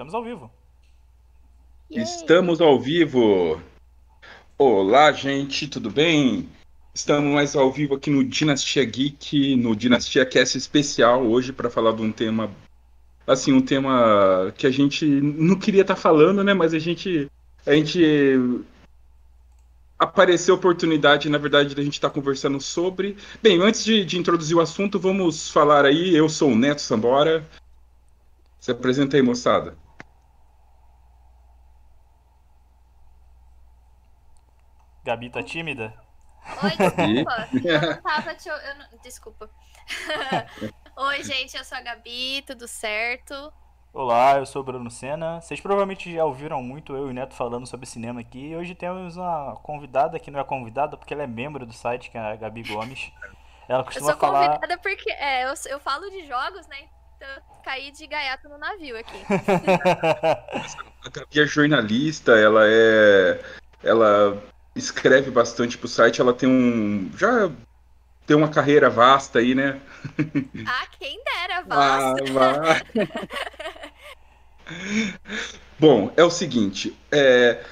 Estamos ao vivo. Estamos ao vivo. Olá, gente, tudo bem? Estamos mais ao vivo aqui no Dinastia Geek, no Dinastia Cast especial hoje para falar de um tema assim, um tema que a gente não queria estar tá falando, né, mas a gente a gente apareceu a oportunidade, na verdade, da gente estar tá conversando sobre. Bem, antes de, de, introduzir o assunto, vamos falar aí. Eu sou o Neto Sambora. Se apresenta aí, moçada. Gabi tá tímida? Oi, desculpa. eu não tava te... eu não... Desculpa. Oi, gente, eu sou a Gabi, tudo certo? Olá, eu sou o Bruno Senna. Vocês provavelmente já ouviram muito eu e o Neto falando sobre cinema aqui. E hoje temos uma convidada que não é convidada porque ela é membro do site, que é a Gabi Gomes. Ela costuma eu sou falar. convidada porque é, eu, eu falo de jogos, né? Então eu caí de gaiato no navio aqui. a Gabi é jornalista, ela é. Ela escreve bastante pro site, ela tem um. Já tem uma carreira vasta aí, né? Ah, quem dera, vasta. Ah, Bom, é o seguinte, é,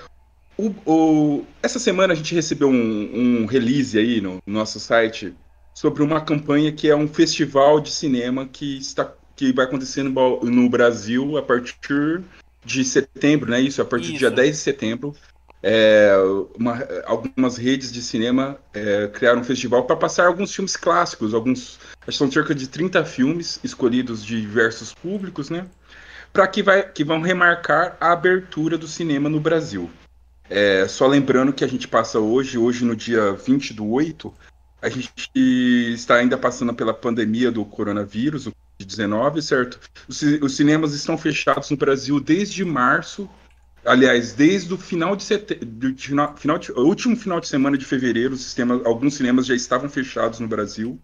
o, o, essa semana a gente recebeu um, um release aí no, no nosso site sobre uma campanha que é um festival de cinema que está que vai acontecer no, no Brasil a partir de setembro, né? Isso, a partir Isso. do dia 10 de setembro. É, uma, algumas redes de cinema é, criaram um festival para passar alguns filmes clássicos, alguns, são cerca de 30 filmes escolhidos de diversos públicos, né? Para que, vai, que vão remarcar a abertura do cinema no Brasil. É, só lembrando que a gente passa hoje, hoje no dia 20 do 8, a gente está ainda passando pela pandemia do coronavírus, o Covid-19, certo? Os, os cinemas estão fechados no Brasil desde março aliás, desde o final de setembro, final, de, último final de semana de fevereiro, sistema, alguns cinemas já estavam fechados no Brasil.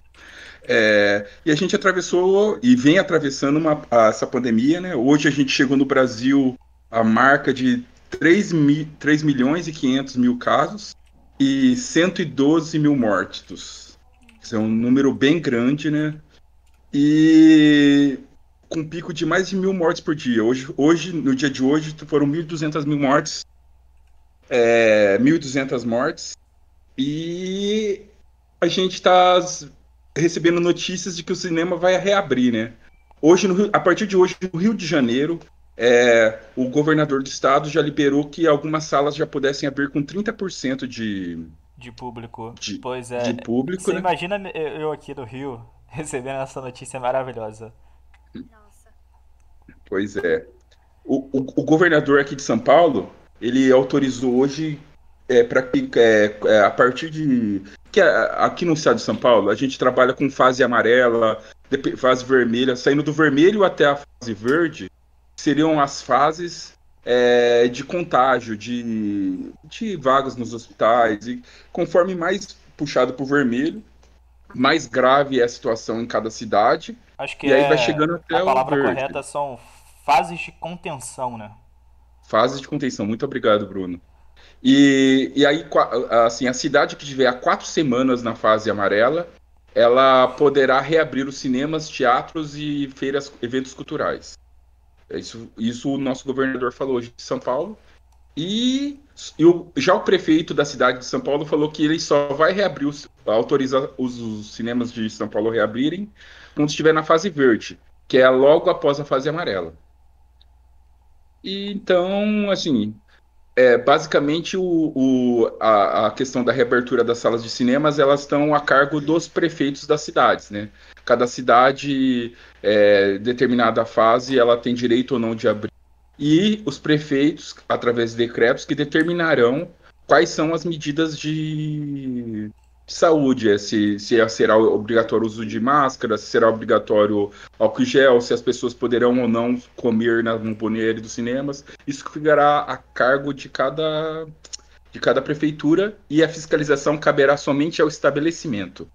É, e a gente atravessou e vem atravessando uma, essa pandemia, né? Hoje a gente chegou no Brasil a marca de 3, mi, 3 milhões e 500 mil casos e 112 mil mortos. Isso é um número bem grande, né? E com um pico de mais de mil mortes por dia. Hoje, hoje no dia de hoje, foram 1.200 mil mortes. É, 1.200 mortes. E a gente está recebendo notícias de que o cinema vai reabrir, né? Hoje, no, a partir de hoje, no Rio de Janeiro, é, o governador do estado já liberou que algumas salas já pudessem abrir com 30% de... De público. De, pois é. De público, Você né? imagina eu aqui no Rio recebendo essa notícia maravilhosa. Pois é. O, o, o, governador aqui de São Paulo, ele autorizou hoje é, para que é, é, a partir de que aqui no estado de São Paulo a gente trabalha com fase amarela, fase vermelha, saindo do vermelho até a fase verde seriam as fases é, de contágio, de, de vagas nos hospitais e conforme mais puxado para o vermelho, mais grave é a situação em cada cidade. Acho que e aí é... vai chegando até a palavra verde. correta são fases de contenção, né? Fases de contenção. Muito obrigado, Bruno. E, e aí, assim, a cidade que tiver há quatro semanas na fase amarela, ela poderá reabrir os cinemas, teatros e feiras, eventos culturais. É isso, isso o nosso governador falou hoje de São Paulo. E, e o, já o prefeito da cidade de São Paulo falou que ele só vai reabrir, os, autorizar os, os cinemas de São Paulo reabrirem quando estiver na fase verde, que é logo após a fase amarela. E, então, assim, é, basicamente o, o, a, a, questão da reabertura das salas de cinemas elas estão a cargo dos prefeitos das cidades, né? Cada cidade, é, determinada fase, ela tem direito ou não de abrir. E os prefeitos, através de decretos, que determinarão quais são as medidas de, de saúde, é, se, se é, será obrigatório o uso de máscara, se será obrigatório álcool gel, se as pessoas poderão ou não comer no banheiro dos cinemas. Isso ficará a cargo de cada, de cada prefeitura e a fiscalização caberá somente ao estabelecimento.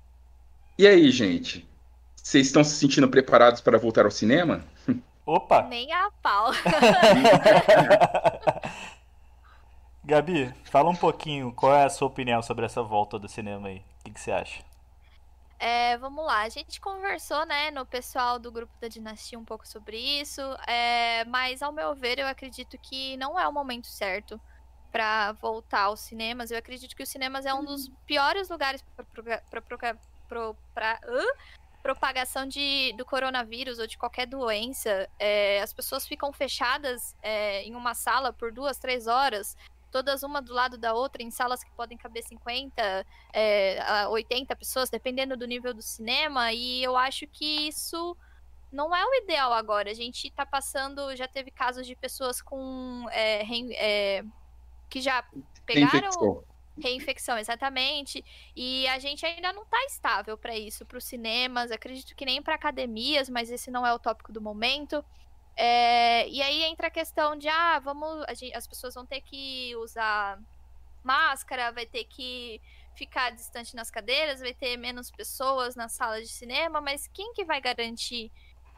E aí, gente? Vocês estão se sentindo preparados para voltar ao cinema? Opa! Nem a pau. Gabi, fala um pouquinho, qual é a sua opinião sobre essa volta do cinema aí? O que, que você acha? é, vamos lá. A gente conversou, né, no pessoal do grupo da Dinastia um pouco sobre isso, é, mas ao meu ver, eu acredito que não é o momento certo para voltar aos cinemas. Eu acredito que os cinemas é um dos piores lugares para propagação de, do coronavírus ou de qualquer doença. É, as pessoas ficam fechadas é, em uma sala por duas, três horas todas uma do lado da outra, em salas que podem caber 50, é, 80 pessoas, dependendo do nível do cinema, e eu acho que isso não é o ideal agora. A gente tá passando, já teve casos de pessoas com. É, é, que já pegaram. Reinfecção. Reinfecção, exatamente. E a gente ainda não está estável para isso, para os cinemas. Acredito que nem para academias, mas esse não é o tópico do momento. É, e aí entra a questão de, ah, vamos, gente, as pessoas vão ter que usar máscara, vai ter que ficar distante nas cadeiras, vai ter menos pessoas nas salas de cinema, mas quem que vai garantir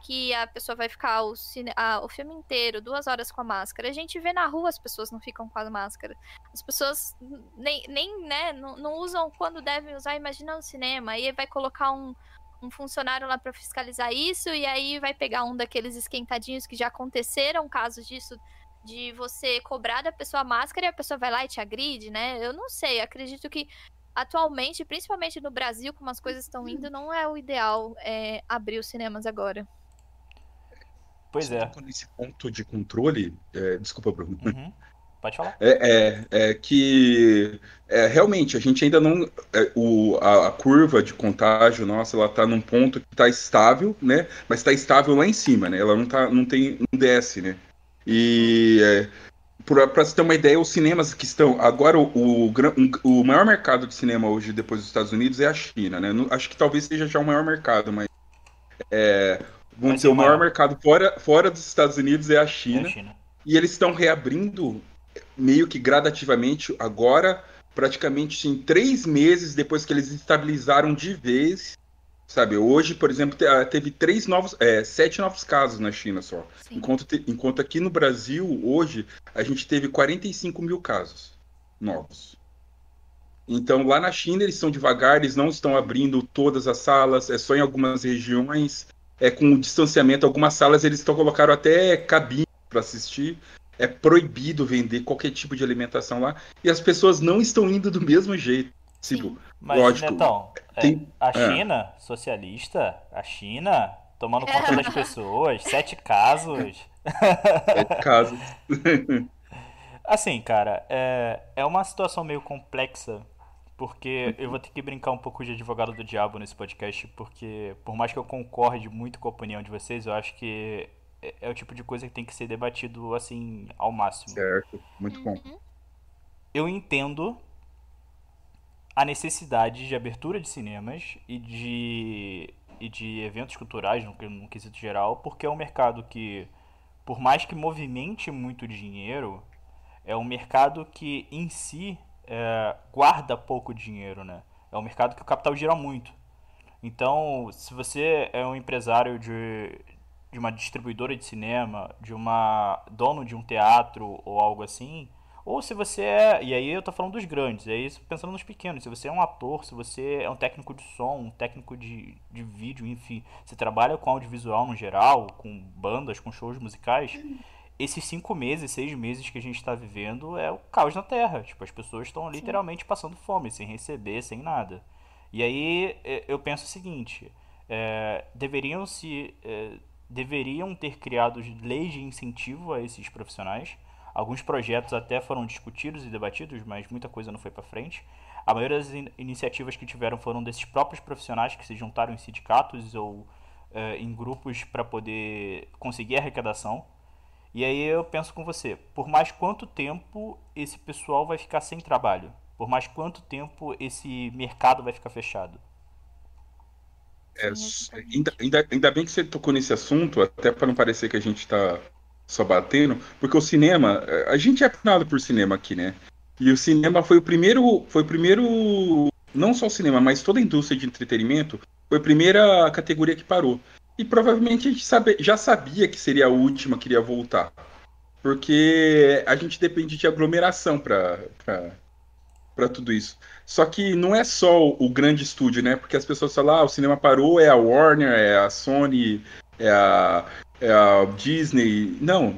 que a pessoa vai ficar o, a, o filme inteiro, duas horas com a máscara? A gente vê na rua as pessoas não ficam com a máscara. As pessoas nem, nem né, não, não usam quando devem usar, imagina no cinema, aí vai colocar um um funcionário lá para fiscalizar isso, e aí vai pegar um daqueles esquentadinhos que já aconteceram casos disso, de você cobrar da pessoa a máscara e a pessoa vai lá e te agride, né? Eu não sei, acredito que atualmente, principalmente no Brasil, como as coisas estão indo, não é o ideal é, abrir os cinemas agora. Pois é. Nesse ponto de controle, é, desculpa, Bruno. Uhum. Pode falar. É, é, é que é, realmente a gente ainda não. É, o, a, a, curva de contágio nossa, ela está num ponto que está estável, né? Mas está estável lá em cima, né? Ela não, tá, não tem. não desce, né? E é, para você ter uma ideia, os cinemas que estão. Agora, o, o, o, maior mercado de cinema hoje, depois dos Estados Unidos, é a China, né? Acho que talvez seja já o maior mercado, mas. É, vamos dizer, o maior mercado fora, fora dos Estados Unidos é a China. É a China. E eles estão reabrindo meio que gradativamente, agora, praticamente em três meses depois que eles estabilizaram de vez. Sabe, hoje, por exemplo, ah, teve três novos, é, sete novos casos na China só. Enquanto, te, enquanto aqui no Brasil, hoje, a gente teve 45 mil casos novos. Então, lá na China, eles estão devagar, eles não estão abrindo todas as salas, é só em algumas regiões, é com distanciamento. Algumas salas eles estão colocaram até cabine para assistir, é proibido vender qualquer tipo de alimentação lá e as pessoas não estão indo do mesmo jeito. Tipo, Mas, lógico. Netão, é, tem... a é. China, é. socialista, a China tomando conta das pessoas, sete casos. Sete casos. assim, cara, é, é uma situação meio complexa porque eu vou ter que brincar um pouco de advogado do diabo nesse podcast, porque por mais que eu concorde muito com a opinião de vocês, eu acho que é, é o tipo de coisa que tem que ser debatido assim ao máximo. Certo, muito bom. Uhum. Eu entendo a necessidade de abertura de cinemas e de, e de eventos culturais, no, no quesito geral, porque é um mercado que, por mais que movimente muito dinheiro, é um mercado que em si é, guarda pouco dinheiro, né? É um mercado que o capital gira muito. Então, se você é um empresário de, de uma distribuidora de cinema, de uma dono de um teatro ou algo assim, ou se você é, e aí eu tô falando dos grandes, é isso pensando nos pequenos, se você é um ator, se você é um técnico de som, um técnico de, de vídeo, enfim, você trabalha com audiovisual no geral, com bandas, com shows musicais, esses cinco meses, seis meses que a gente está vivendo é o caos na Terra. Tipo, as pessoas estão literalmente passando fome, sem receber, sem nada. E aí eu penso o seguinte, é, deveriam se... É, deveriam ter criado leis de incentivo a esses profissionais. Alguns projetos até foram discutidos e debatidos, mas muita coisa não foi para frente. A maioria das in iniciativas que tiveram foram desses próprios profissionais que se juntaram em sindicatos ou uh, em grupos para poder conseguir arrecadação. E aí eu penso com você, por mais quanto tempo esse pessoal vai ficar sem trabalho? Por mais quanto tempo esse mercado vai ficar fechado? É, ainda, ainda, ainda bem que você tocou nesse assunto, até para não parecer que a gente está só batendo, porque o cinema, é, a gente é apaixonado por cinema aqui, né? E o cinema foi o primeiro, foi o primeiro, não só o cinema, mas toda a indústria de entretenimento, foi a primeira categoria que parou. E provavelmente a gente sabe, já sabia que seria a última que iria voltar. Porque a gente depende de aglomeração para para tudo isso. Só que não é só o grande estúdio, né? Porque as pessoas falam, ah, o cinema parou, é a Warner, é a Sony, é a, é a Disney. Não.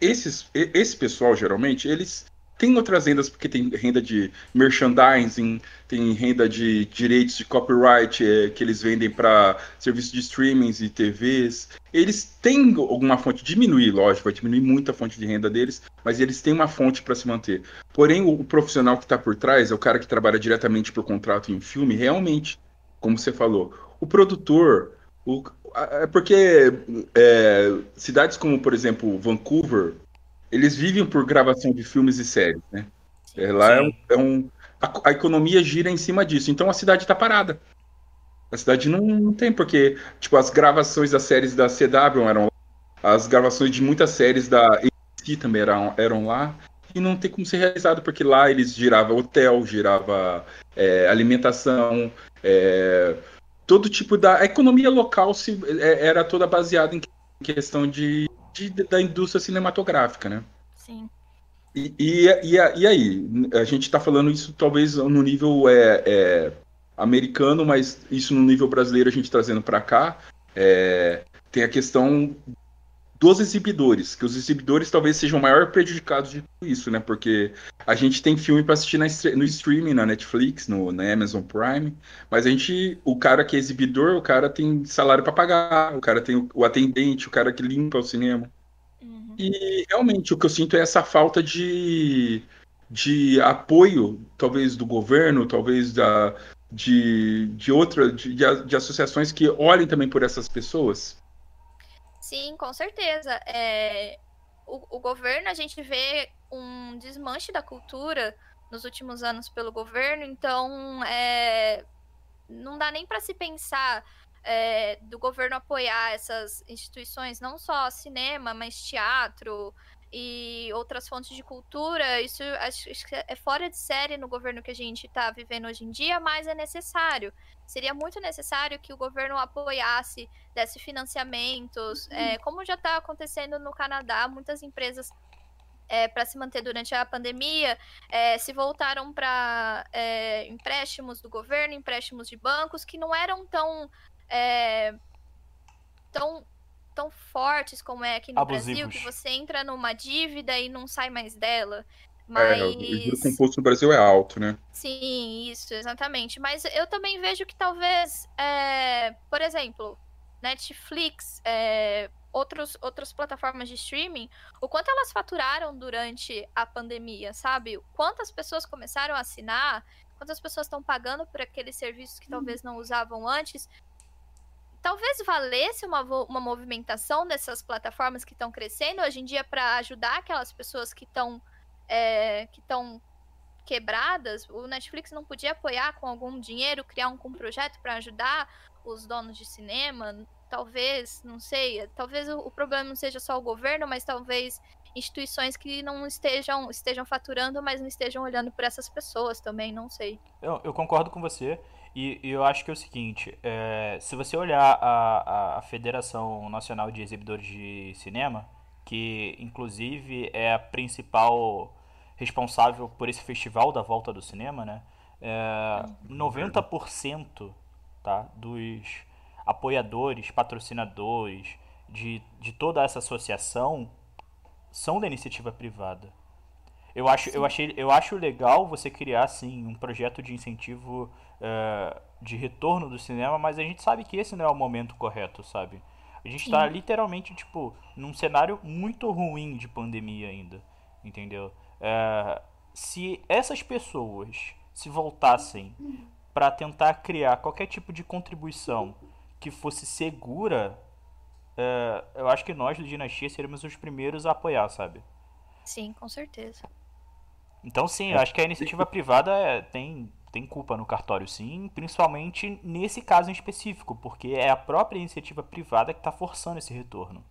Esses, esse pessoal, geralmente, eles tem outras rendas, porque tem renda de merchandising, tem renda de direitos de copyright é, que eles vendem para serviços de streamings e TVs. Eles têm alguma fonte, diminuir, lógico, vai diminuir muito a fonte de renda deles, mas eles têm uma fonte para se manter. Porém, o profissional que está por trás, é o cara que trabalha diretamente por contrato em filme, realmente, como você falou, o produtor, o, é porque é, cidades como, por exemplo, Vancouver, eles vivem por gravação de filmes e séries, né? É, lá é um, é um a, a, economia gira em cima disso. Então a cidade está parada. A cidade não, não, tem porque, tipo, as gravações das séries da CW eram lá, as gravações de muitas séries da ABC também eram, eram lá e não tem como ser realizado porque lá eles giravam hotel, girava é, alimentação, é, todo tipo da a economia local se, é, era toda baseada em questão de de, da indústria cinematográfica, né? Sim. E, e, e, e aí? A gente está falando isso talvez no nível é, é, americano, mas isso no nível brasileiro a gente trazendo para cá. É, tem a questão dos exibidores, que os exibidores talvez sejam o maior prejudicados de tudo isso, né? Porque a gente tem filme para assistir na, no streaming, na Netflix, no, na Amazon Prime, mas a gente, o cara que é exibidor, o cara tem salário para pagar, o cara tem o, o, atendente, o cara que limpa o cinema. Uhum. E realmente o que eu sinto é essa falta de, de apoio, talvez do governo, talvez da, de, de outra, de, de associações que olhem também por essas pessoas. Sim, com certeza. É, o, o governo, a gente vê um desmanche da cultura nos últimos anos pelo governo, então é, não dá nem para se pensar é, do governo apoiar essas instituições, não só cinema, mas teatro e outras fontes de cultura. Isso acho, acho que é fora de série no governo que a gente está vivendo hoje em dia, mas é necessário seria muito necessário que o governo apoiasse, desse financiamentos, é, uhum. como já está acontecendo no Canadá, muitas empresas é, para se manter durante a pandemia, é, se voltaram para é, empréstimos do governo, empréstimos de bancos, que não eram tão, é, tão, tão fortes como é aqui no Abusivos. Brasil, que você entra numa dívida e não sai mais dela. Mas... É, o composto no Brasil é alto, né? Sim, isso, exatamente. Mas eu também vejo que talvez, é, por exemplo, Netflix, é, outros, outras plataformas de streaming, o quanto elas faturaram durante a pandemia, sabe? Quantas pessoas começaram a assinar, quantas pessoas estão pagando por aqueles serviços que talvez não usavam antes. Talvez valesse uma, uma movimentação dessas plataformas que estão crescendo hoje em dia para ajudar aquelas pessoas que estão é, que estão quebradas, o Netflix não podia apoiar com algum dinheiro, criar um, um projeto para ajudar os donos de cinema? Talvez, não sei, talvez o, o, problema não seja só o governo, mas talvez instituições que não estejam, estejam faturando, mas não estejam olhando por essas pessoas também, não sei. Eu, eu concordo com você. E, e eu acho que é o seguinte, é, se você olhar a, a Federação Nacional de Exibidores de Cinema, que inclusive é a principal responsável por esse festival da volta do cinema, né? É, 90% tá, dos apoiadores, patrocinadores de, de toda essa associação são da iniciativa privada. Eu acho, eu, achei, eu acho legal você criar sim um projeto de incentivo uh, de retorno do cinema, mas a gente sabe que esse não é o momento correto, sabe? A gente está literalmente, tipo, num cenário muito ruim de pandemia ainda, entendeu? É, se essas pessoas se voltassem para tentar criar qualquer tipo de contribuição que fosse segura, é, eu acho que nós do Dinastia seríamos os primeiros a apoiar, sabe? Sim, com certeza. Então, sim, eu acho que a iniciativa privada é, tem tem culpa no cartório, sim, principalmente nesse caso em específico, porque é a própria iniciativa privada que está forçando esse retorno.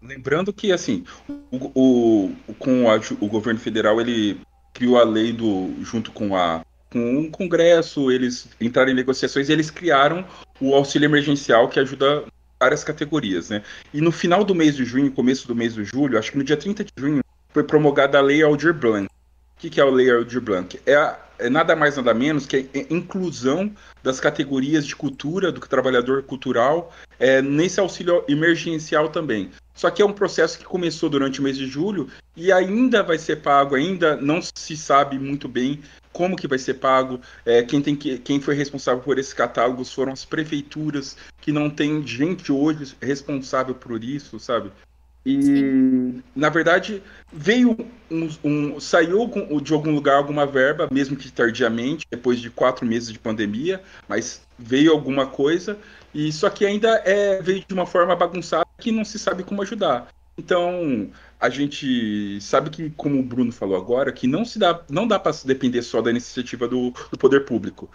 Lembrando que, assim, o, o, com a, o governo federal, ele criou a lei do, junto com a com o Congresso, eles entraram em negociações e eles criaram o auxílio emergencial que ajuda várias categorias, né? E no final do mês de junho, começo do mês de julho, acho que no dia 30 de junho, foi promulgada a lei Aldir Blanc, que, que é o Lei Aldir Blanc? É, é, nada mais nada menos que a inclusão das categorias de cultura do trabalhador cultural é, nesse auxílio emergencial também. Só que é um processo que começou durante o mês de julho e ainda vai ser pago, ainda não se sabe muito bem como que vai ser pago. É, quem, tem que, quem foi responsável por esses catálogos foram as prefeituras, que não tem gente hoje responsável por isso, sabe? E, Sim. na verdade, veio um, um, saiu de algum lugar alguma verba, mesmo que tardiamente, depois de quatro meses de pandemia, mas veio alguma coisa, e só que ainda é, veio de uma forma bagunçada que não se sabe como ajudar. Então, a gente sabe que, como o Bruno falou agora, que não se dá, não dá para depender só da iniciativa do, do poder público.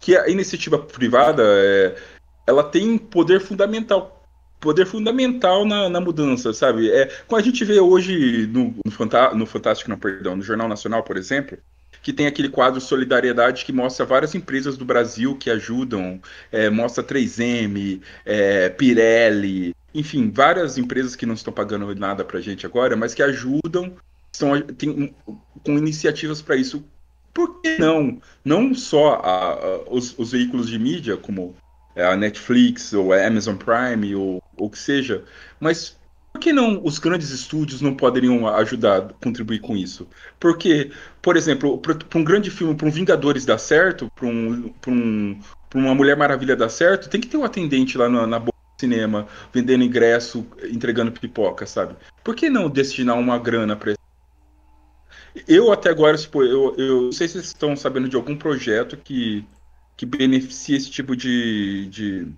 Que a iniciativa privada, é, ela tem poder fundamental poder fundamental na, na mudança, sabe? É, quando a gente vê hoje no, no, Fanta no Fantástico, não, perdão, no Jornal Nacional, por exemplo, que tem aquele quadro Solidariedade que mostra várias empresas do Brasil que ajudam, é, mostra 3M, é, Pirelli, enfim, várias empresas que não estão pagando nada pra gente agora, mas que ajudam, são, tem, com iniciativas para isso. Por que não? Não só a, a, os, os veículos de mídia, como a Netflix ou a Amazon Prime ou o que seja, mas por que não os grandes estúdios não poderiam ajudar, contribuir com isso? Porque, por exemplo, para um grande filme, para um Vingadores dar certo, para um, um, uma Mulher Maravilha dar certo, tem que ter um atendente lá na, na boca do cinema, vendendo ingresso, entregando pipoca, sabe? Por que não destinar uma grana para eu até agora, tipo, eu, eu não sei se vocês estão sabendo de algum projeto que que beneficia esse tipo de, de,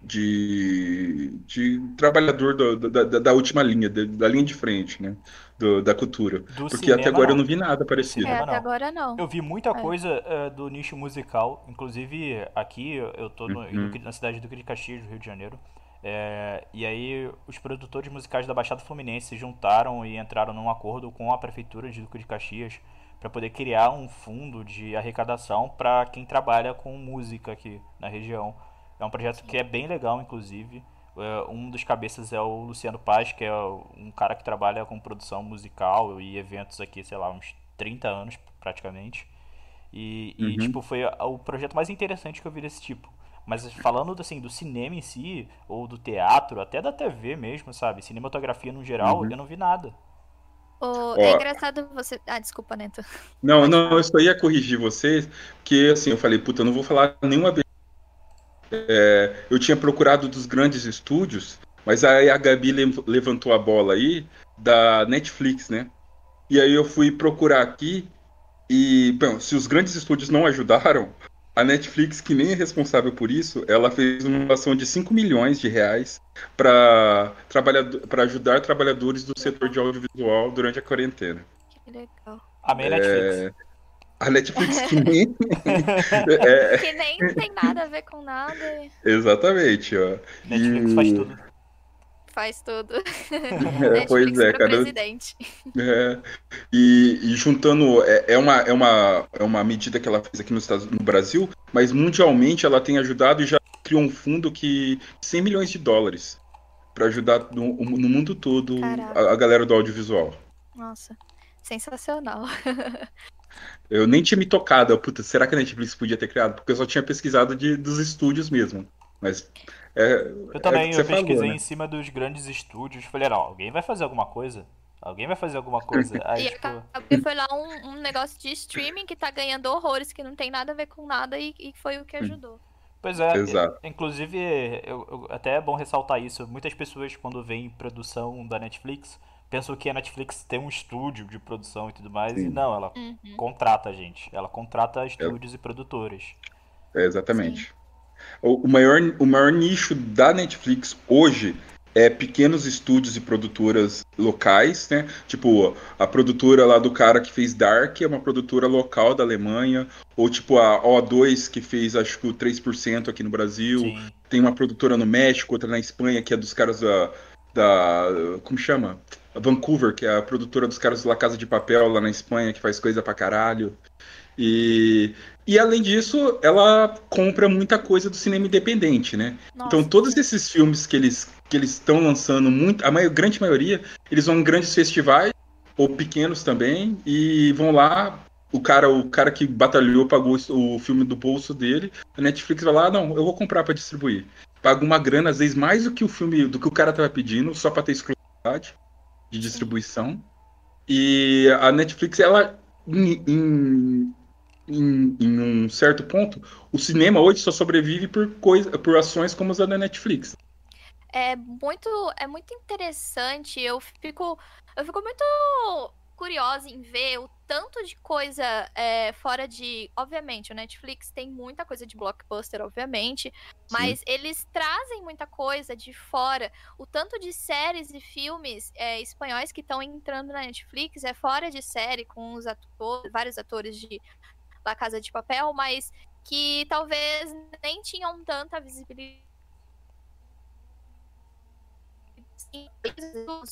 de, de trabalhador do, da, da, última linha, da, linha de frente, né? Do, da cultura. Do Porque cinema, até agora não. eu não vi nada parecido. É, até agora não. Eu vi muita é. coisa é, do nicho musical, inclusive aqui eu tô no, uhum. na cidade do Duque de Caxias, do Rio de Janeiro. É, e aí os produtores musicais da Baixada Fluminense se juntaram e entraram num acordo com a prefeitura de Duque de Caxias para poder criar um fundo de arrecadação para quem trabalha com música aqui na região. É um projeto que é bem legal, inclusive. É, um dos cabeças é o Luciano Paz, que é um cara que trabalha com produção musical e eventos aqui, sei lá, uns 30 anos praticamente. E, uhum. e tipo, foi o projeto mais interessante que eu vi desse tipo. Mas falando assim, do cinema em si, ou do teatro, até da TV mesmo, sabe? Cinematografia no geral, uhum. eu não vi nada. Oh, é engraçado você. Ah, desculpa, Neto. Não, não, eu só ia corrigir vocês, porque assim, eu falei, puta, eu não vou falar nenhuma vez. É, eu tinha procurado dos grandes estúdios, mas aí a Gabi levantou a bola aí da Netflix, né? E aí eu fui procurar aqui e, bom, se os grandes estúdios não ajudaram, a Netflix, que nem é responsável por isso, ela fez uma ação de 5 milhões de reais para ajudar trabalhadores do setor de audiovisual durante a quarentena. Que legal. Amém, Netflix. É... A Netflix que nem... é... que nem tem nada a ver com nada. Exatamente, ó. Netflix e... faz tudo faz tudo. É, pois é, cara. Presidente. É, e, e, juntando, é, é, uma, é, uma, é uma medida que ela fez aqui no, Estados, no Brasil, mas mundialmente ela tem ajudado e já criou um fundo que 100 milhões de dólares para ajudar no, no, mundo todo a, a, galera do audiovisual. Nossa, sensacional. eu nem tinha me tocado, puta, será que a Netflix podia ter criado? Porque eu só tinha pesquisado de, dos estúdios mesmo. Mas é, eu também, é eu pesquisei falou, né? em cima dos grandes estúdios. Falei, não, alguém vai fazer alguma coisa. Alguém vai fazer alguma coisa. Aí, e tipo... foi lá um, um, negócio de streaming que tá ganhando horrores, que não tem nada a ver com nada e, e foi o que ajudou. Pois é, Exato. inclusive, eu, eu, até é bom ressaltar isso. Muitas pessoas, quando veem produção da Netflix, pensam que a Netflix tem um estúdio de produção e tudo mais. Sim. E não, ela uhum. contrata a gente. Ela contrata estúdios é. e produtores. É, exatamente. Sim. O, maior, o maior nicho da Netflix hoje é pequenos estúdios e produtoras locais, né? Tipo, a produtora lá do cara que fez Dark é uma produtora local da Alemanha, ou tipo a O2 que fez acho que o 3% aqui no Brasil. Sim. Tem uma produtora no México, outra na Espanha, que é dos caras da, da como chama? A Vancouver, que é a produtora dos caras da Casa de Papel lá na Espanha, que faz coisa pra caralho. E e além disso, ela compra muita coisa do cinema independente, né? Nossa. Então todos esses filmes que eles que eles estão lançando, muito, a maior, grande maioria, eles vão em grandes festivais ou pequenos também, e vão lá, o cara, o cara que batalhou pagou o filme do bolso dele, a Netflix vai lá, não, eu vou comprar para distribuir. Paga uma grana, às vezes mais do que o filme, do que o cara tava pedindo, só para ter exclusividade de distribuição. E a Netflix, ela, em, em, em, em, um certo ponto, o cinema hoje só sobrevive por, coisa, por ações como as da Netflix. É muito, é muito interessante. Eu fico, eu fico muito curiosa em ver o tanto de coisa é, fora de. Obviamente, o Netflix tem muita coisa de blockbuster, obviamente, mas Sim. eles trazem muita coisa de fora. O tanto de séries e filmes é, espanhóis que estão entrando na Netflix é fora de série, com os atores, vários atores de La Casa de Papel, mas que talvez nem tinham tanta visibilidade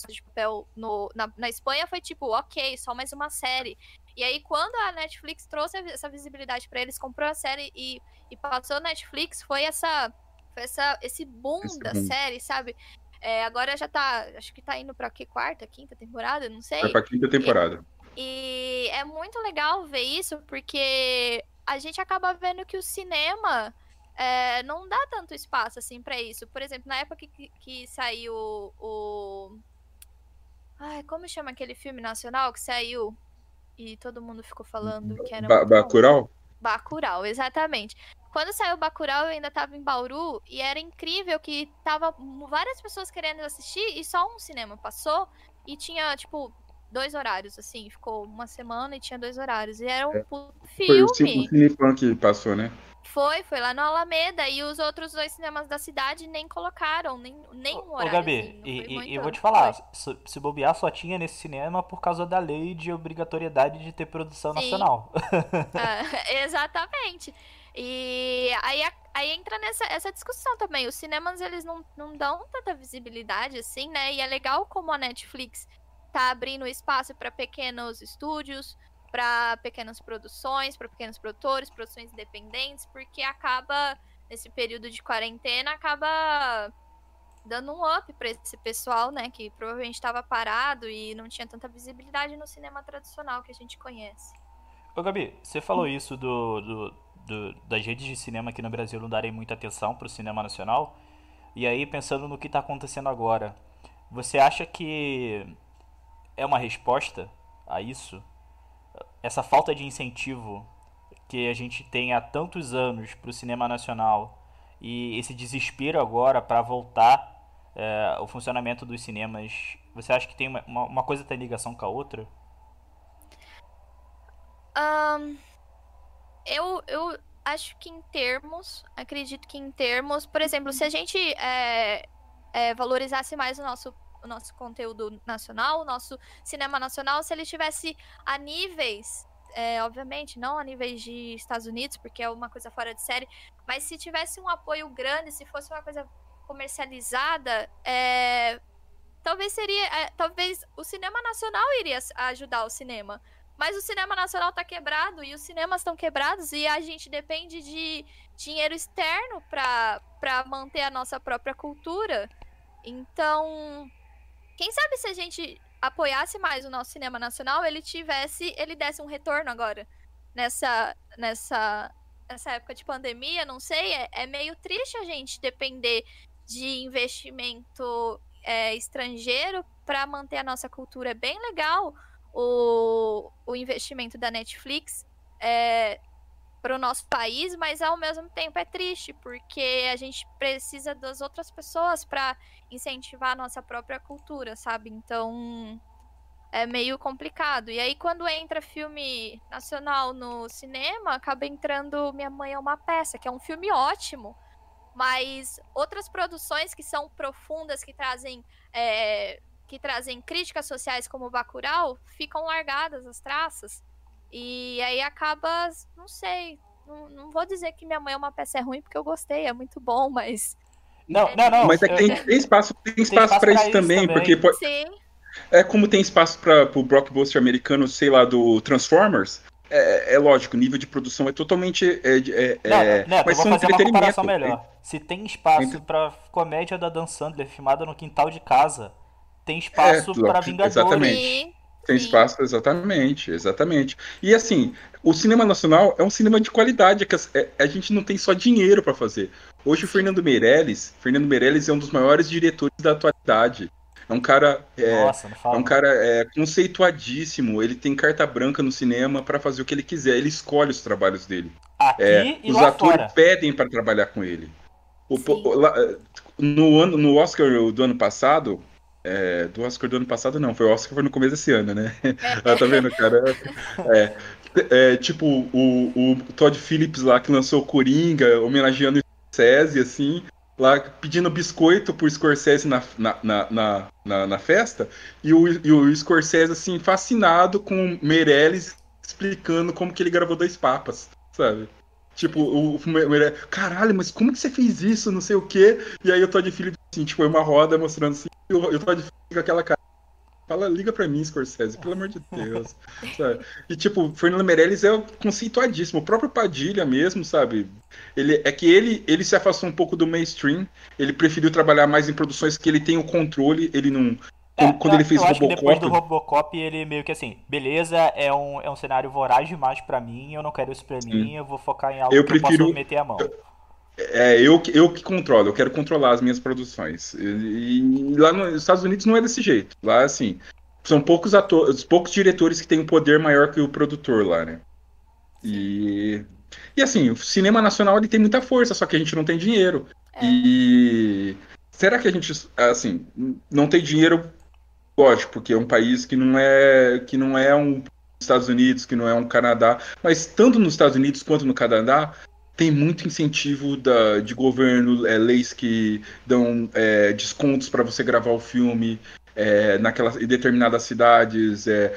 de papel no, na, na Espanha foi tipo, ok, só mais uma série. E aí, quando a Netflix trouxe essa visibilidade para eles, comprou a série e, e passou a Netflix, foi essa, foi essa esse boom esse da boom. série, sabe? É, agora já tá, acho que tá indo pra que quarta, quinta temporada, não sei. Vai pra quinta temporada. E, e é muito legal ver isso, porque a gente acaba vendo que o cinema é, não dá tanto espaço assim para isso. Por exemplo, na época que, que saiu o. Ai, como chama aquele filme nacional que saiu e todo mundo ficou falando que era. Ba Bacurau? Bacurau, exatamente. Quando saiu Bacurau, eu ainda tava em Bauru e era incrível que tava várias pessoas querendo assistir e só um cinema passou e tinha, tipo, dois horários, assim. Ficou uma semana e tinha dois horários. E era um é, filme. Foi o Cineplan que passou, né? Foi, foi lá no Alameda. E os outros dois cinemas da cidade nem colocaram, nem, nem um horário. Ô, Gabi, assim, e, e eu vou te falar, se, se, bobear só tinha nesse cinema por causa da lei de obrigatoriedade de ter produção Sim. nacional. ah, exatamente. E aí, aí entra nessa essa discussão também. Os cinemas, eles não, não dão tanta visibilidade, assim, né? E é legal como a Netflix tá abrindo espaço para pequenos estúdios, para pequenas produções, para pequenos produtores, produções independentes, porque acaba nesse período de quarentena acaba dando um up para esse pessoal, né, que provavelmente estava parado e não tinha tanta visibilidade no cinema tradicional que a gente conhece. Ô Gabi, você falou isso do, do, do das redes de cinema aqui no Brasil não darem muita atenção para o cinema nacional. E aí, pensando no que está acontecendo agora, você acha que é uma resposta a isso? Essa falta de incentivo que a gente tem há tantos anos para o cinema nacional e esse desespero agora para voltar é, o funcionamento dos cinemas, você acha que tem uma, uma coisa tem ligação com a outra? Um, eu, eu acho que em termos, acredito que em termos, por exemplo, se a gente é, é, valorizasse mais o nosso o nosso conteúdo nacional, o nosso cinema nacional, se ele estivesse a níveis, é, obviamente, não a níveis de Estados Unidos, porque é uma coisa fora de série, mas se tivesse um apoio grande, se fosse uma coisa comercializada, é, talvez seria, é, talvez o cinema nacional iria ajudar o cinema. Mas o cinema nacional está quebrado e os cinemas estão quebrados e a gente depende de dinheiro externo para manter a nossa própria cultura. Então, quem sabe se a gente apoiasse mais o nosso cinema nacional, ele tivesse, ele desse um retorno agora nessa nessa nessa época de pandemia, não sei, é, é meio triste a gente depender de investimento é, estrangeiro para manter a nossa cultura. É bem legal o, o investimento da Netflix. É, para o nosso país, mas ao mesmo tempo é triste, porque a gente precisa das outras pessoas para incentivar a nossa própria cultura, sabe? Então é meio complicado. E aí, quando entra filme nacional no cinema, acaba entrando Minha Mãe é uma Peça, que é um filme ótimo, mas outras produções que são profundas, que trazem. É, que trazem críticas sociais como Bacurau, ficam largadas as traças. E aí acaba, não sei, não, não, vou dizer que minha mãe é uma peça ruim, porque eu gostei, é muito bom, mas. Não, não, não. Mas é que tem, tem espaço, tem espaço, espaço para isso, isso também, também, porque pode, Sim. é como tem espaço para o blockbuster americano, sei lá, do Transformers. É, é, lógico, o nível de produção é totalmente. É, é, não, é, Neto, mas eu vou fazer uma comparação melhor. Se tem espaço para comédia da Dan Sandler filmada no quintal de casa, tem espaço é, para Vingadores. Exatamente. Tem Sim. espaço, exatamente, exatamente. E assim, o cinema nacional é um cinema de qualidade, é que as- é- a gente não tem só dinheiro para fazer. Hoje o Fernando Meirelles, Fernando Meirelles é um dos maiores diretores da atualidade. É um cara, é, Nossa, é um cara é, conceituadíssimo. Ele tem carta branca no cinema para fazer o que ele quiser. Ele escolhe os trabalhos dele. Aqui É, e os lá atores fora. pedem para trabalhar com ele. O o- lá, eh, no, ano, no Oscar do ano passado, é, do Oscar do ano passado não, foi o Oscar foi no começo desse ano, né? Ah, tá vendo, cara? É, é, tipo, o, o Todd Phillips lá que lançou o Coringa, homenageando o Scorsese, assim, lá pedindo biscoito pro Scorsese na, na, na, na, na- festa, e o, e o Scorsese, assim, fascinado com Meirelles explicando como que ele gravou Dois Papas, sabe? Tipo, o, o Meirelles, caralho, mas como que você fez isso, não sei o quê, e aí o Todd Phillips, assim, tipo, uma roda mostrando assim, e o, e o Todd Phillips com aquela cara, Fala, liga pra mim, Scorsese, pelo amor de Deus. sabe? E tipo, Fernando Meirelles é conceituadíssimo. O próprio Padilha mesmo, sabe? Ele, é que ele, ele se afastou um pouco do mainstream. Ele preferiu trabalhar mais em produções que ele tem o controle. Ele não. É, quando ele fez eu acho que depois do Robocop. Robocop, ele meio que assim, beleza, é um, é um cenário voraz demais pra mim, eu não quero isso pra mim, eu vou focar em algo Eu que eu prefiro- possa meter a mão. É, eu, que- eu que controlo, eu quero controlar as minhas produções. E, e lá nos Estados Unidos não é desse jeito. Lá, assim, são poucos atores, poucos diretores que têm um poder maior que o produtor lá, né? E, e assim, o cinema nacional ele tem muita força, só que a gente não tem dinheiro. É. E será que a gente, assim, não tem dinheiro? Lógico, porque é um país que não é que não é um Estados Unidos, que não é um Canadá, mas tanto nos Estados Unidos quanto no Canadá tem muito incentivo da, de governo, é, leis que dão é, descontos para você gravar o filme é, naquelas, em determinadas cidades, é,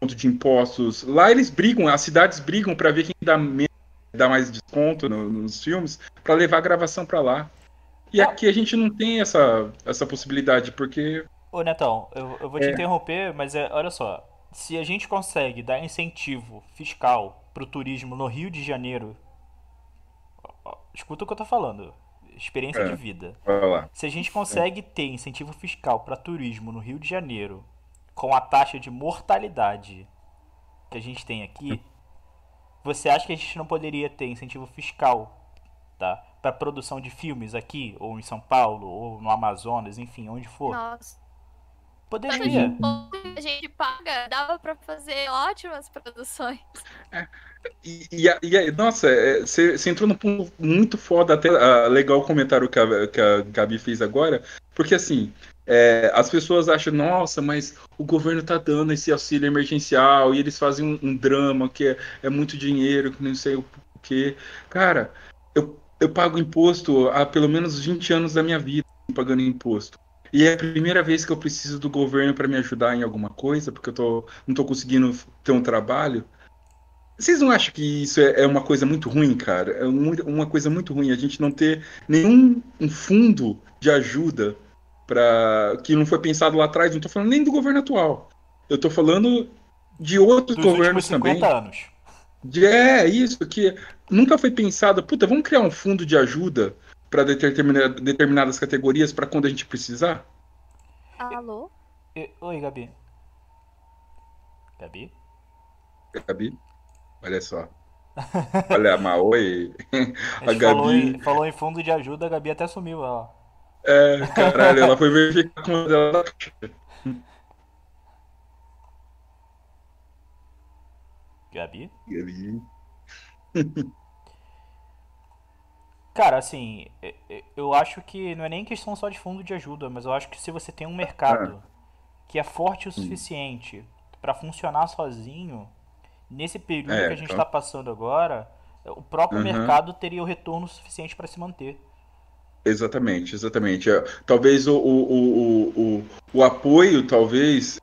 desconto de impostos. Lá eles brigam, as cidades brigam para ver quem dá, menos, dá mais desconto no- nos filmes para levar a gravação para lá. E Ah. aqui a gente não tem essa, essa possibilidade, porque Ô Netão, eu, eu vou te É. interromper, mas é, olha só, se a gente consegue dar incentivo fiscal pro turismo no Rio de Janeiro, escuta o que eu tô falando, experiência É. de vida. olha lá. Se a gente consegue ter incentivo fiscal para turismo no Rio de Janeiro, com a taxa de mortalidade que a gente tem aqui, você acha que a gente não poderia ter incentivo fiscal, tá? Para produção de filmes aqui, ou em São Paulo, ou no Amazonas, enfim, onde for? Nossa. Poderia. a gente paga, dava pra fazer ótimas produções. E, e, e a- nossa, você entrou num ponto muito foda, até ah, legal o comentário que a, que a Gabi fez agora, porque assim, é, as pessoas acham, nossa, mas o governo tá dando esse auxílio emergencial e eles fazem um, um drama que é, é muito dinheiro, que não sei o quê. Cara, eu, eu pago imposto há pelo menos 20 anos da minha vida pagando imposto. E é a primeira vez que eu preciso do governo para me ajudar em alguma coisa, porque eu tô, não tô conseguindo ter um trabalho. Vocês não acham que isso é, é uma coisa muito ruim, cara? É muito- uma coisa muito ruim a gente não ter nenhum um fundo de ajuda para que não foi pensado lá atrás. Não tô falando nem do governo atual. Eu tô falando de outros Dos governos 50 também. anos. De- é, isso, que nunca foi pensado. Puta, vamos criar um fundo de ajuda para determinadas categorias para quando a gente precisar? Alô? Oi, Gabi. Gabi? Gabi? Olha só. Olha. A gente A falou, Gabi. em, falou em fundo de ajuda, a Gabi até sumiu, ó. É, caralho, ela foi verificar com ela. Gabi? Gabi. Cara, assim, eu acho que não é nem questão só de fundo de ajuda, mas eu acho que se você tem um mercado que é forte o suficiente pra funcionar sozinho, nesse período É, que a gente então- tá passando agora, o próprio Uhum. mercado teria o retorno suficiente pra se manter. Exatamente, exatamente. É, Talvez o, o, o, o, o apoio, talvez,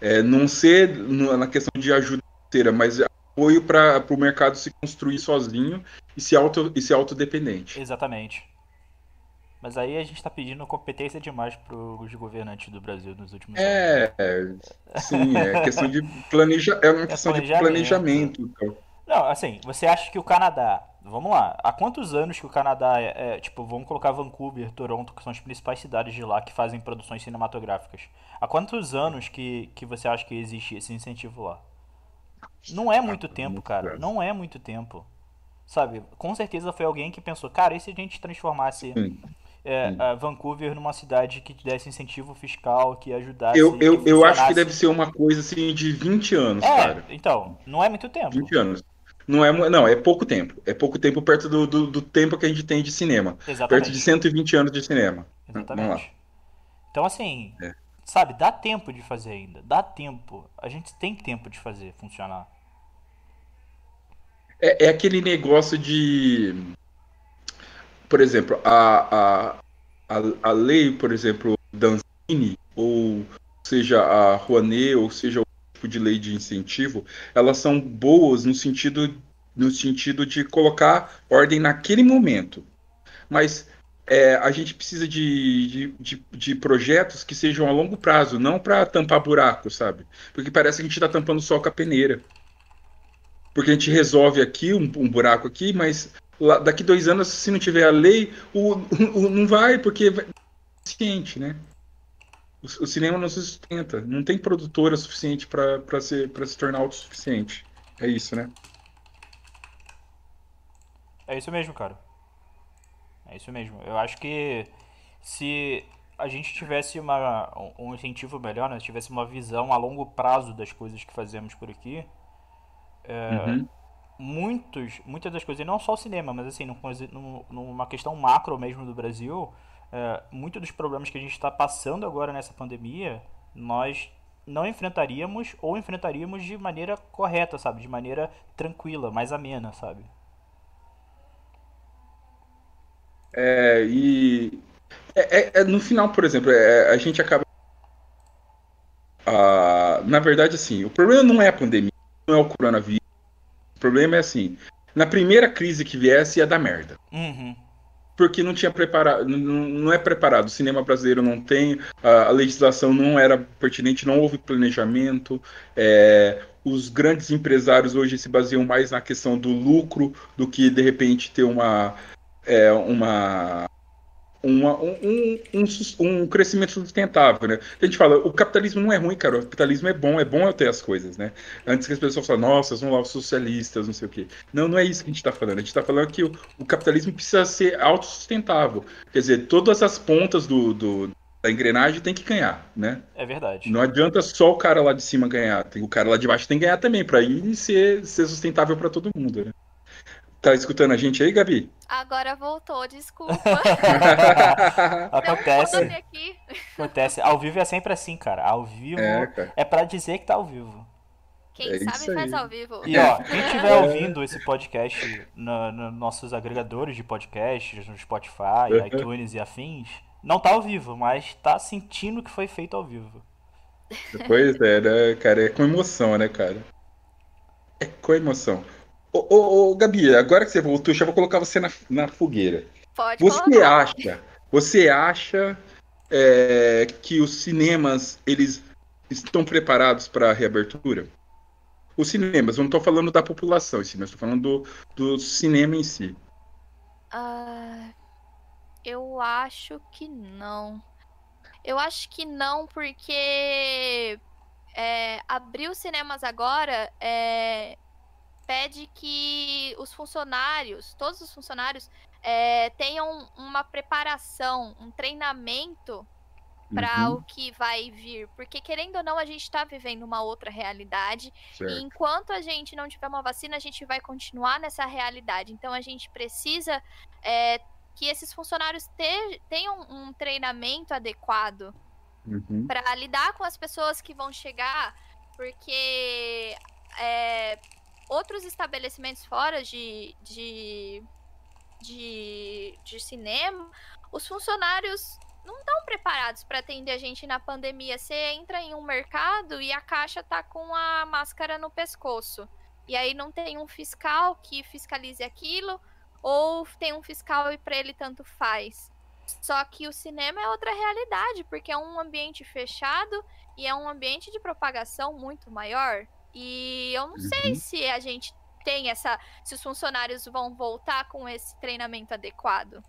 é, não ser na questão de ajuda financeira, mas apoio para o mercado se construir sozinho e ser, auto, e ser autodependente. Exatamente. Mas aí a gente tá pedindo competência demais pros governantes do Brasil nos últimos anos. É, é, sim, é questão de planeja, é uma questão de planejamento. planejamento. então. Não, assim, você acha que o Canadá vamos lá. Há quantos anos que o Canadá é, é, Tipo, vamos colocar Vancouver, Toronto, que são as principais cidades de lá que fazem produções cinematográficas. Há quantos anos que, que você acha que existe esse incentivo lá? Não é muito tempo, cara. Não é muito tempo. Sabe? Com certeza foi alguém que pensou, cara, e se a gente transformasse é, Vancouver numa cidade que desse incentivo fiscal, que ajudasse. Eu, eu, eu acho que deve ser uma coisa assim de 20 anos, é, cara. Então, não é muito tempo. 20 anos. Não é, não, é pouco tempo. É pouco tempo perto do, do, do tempo que a gente tem de cinema. Exatamente. Perto de 120 anos de cinema. Exatamente. Então, assim, é. sabe, dá tempo de fazer ainda. Dá tempo. A gente tem tempo de fazer funcionar. É, é aquele negócio de. Por exemplo, a, a, a, a lei, por exemplo, Danzini, ou seja, a Rouanet, ou seja, tipo de lei de incentivo, elas são boas no sentido, no sentido de colocar ordem naquele momento. Mas é, a gente precisa de, de, de, de, projetos que sejam a longo prazo, não para tampar buraco, sabe? Porque parece que a gente está tampando só com a peneira. Porque a gente resolve aqui um, um buraco aqui, mas lá, daqui dois anos, se não tiver a lei, o, o, o não vai, porque vai, é ciente, né? O, o, cinema não se sustenta. Não tem produtora suficiente para se, se tornar autossuficiente. É isso, né? É isso mesmo, cara. É isso mesmo. Eu acho que se a gente tivesse uma, um incentivo melhor, né? Se tivesse uma visão a longo prazo das coisas que fazemos por aqui, é, uhum. muitos, muitas das coisas, e não só o cinema, mas assim, numa questão macro mesmo do Brasil, é, muitos dos problemas que a gente está passando agora nessa pandemia, nós não enfrentaríamos ou enfrentaríamos de maneira correta, sabe? De maneira tranquila, mais amena, sabe? É, e é, é, é no final, por exemplo, é, a gente acaba. Ah, na verdade, assim, o problema não é a pandemia, não é o coronavírus. O problema é assim: na primeira crise que viesse ia dar merda. Uhum porque não tinha preparado, não é preparado. O cinema brasileiro não tem, a, legislação não era pertinente, não houve planejamento. É, os grandes empresários hoje se baseiam mais na questão do lucro do que de repente ter uma, é, uma uma, um, um, um, crescimento sustentável, né? A gente fala, o capitalismo não é ruim, cara, o capitalismo é bom, é bom eu ter as coisas, né? Antes que as pessoas falem, nossa, são lá os socialistas, não sei o quê. Não, não é isso que a gente está falando. A gente está falando que o, o, capitalismo precisa ser autossustentável. Quer dizer, todas as pontas do, do, da engrenagem tem que ganhar, né? É verdade. Não adianta só o cara lá de cima ganhar, tem, o cara lá de baixo tem que ganhar também, para ir ser, ser sustentável para todo mundo, né? Tá escutando a gente aí, Gabi? Agora voltou, desculpa. Acontece. Acontece. Ao vivo é sempre assim, cara. Ao vivo é, é para dizer que tá ao vivo. Quem é sabe faz ao vivo. E ó, quem estiver ouvindo esse podcast nos no nossos agregadores de podcasts, no Spotify, iTunes e afins, não tá ao vivo, mas tá sentindo que foi feito ao vivo. Pois é, né, cara? É com emoção, né, cara? É com emoção. Ô, ô, ô, Gabi, agora que você voltou, eu já vou colocar você na, na fogueira. Pode você colocar. acha, você acha é, que os cinemas eles estão preparados para a reabertura? Os cinemas, eu não estou falando da população em si, mas estou falando do, do cinema em si. Uh, eu acho que não. Eu acho que não, porque é, abrir os cinemas agora é, pede que os funcionários, todos os funcionários, é, tenham uma preparação, um treinamento para uhum. o que vai vir. Porque, querendo ou não, a gente está vivendo uma outra realidade. Certo. E enquanto a gente não tiver uma vacina, a gente vai continuar nessa realidade. Então, a gente precisa é, que esses funcionários te, tenham um treinamento adequado uhum. para lidar com as pessoas que vão chegar. Porque é, outros estabelecimentos fora de, de, de, de cinema, os funcionários não estão preparados para atender a gente na pandemia. Você entra em um mercado e a caixa tá com a máscara no pescoço. E aí não tem um fiscal que fiscalize aquilo, ou tem um fiscal e para ele tanto faz. Só que o cinema é outra realidade, porque é um ambiente fechado e é um ambiente de propagação muito maior. E eu não uhum. sei se a gente tem essa. Se os funcionários vão voltar com esse treinamento adequado?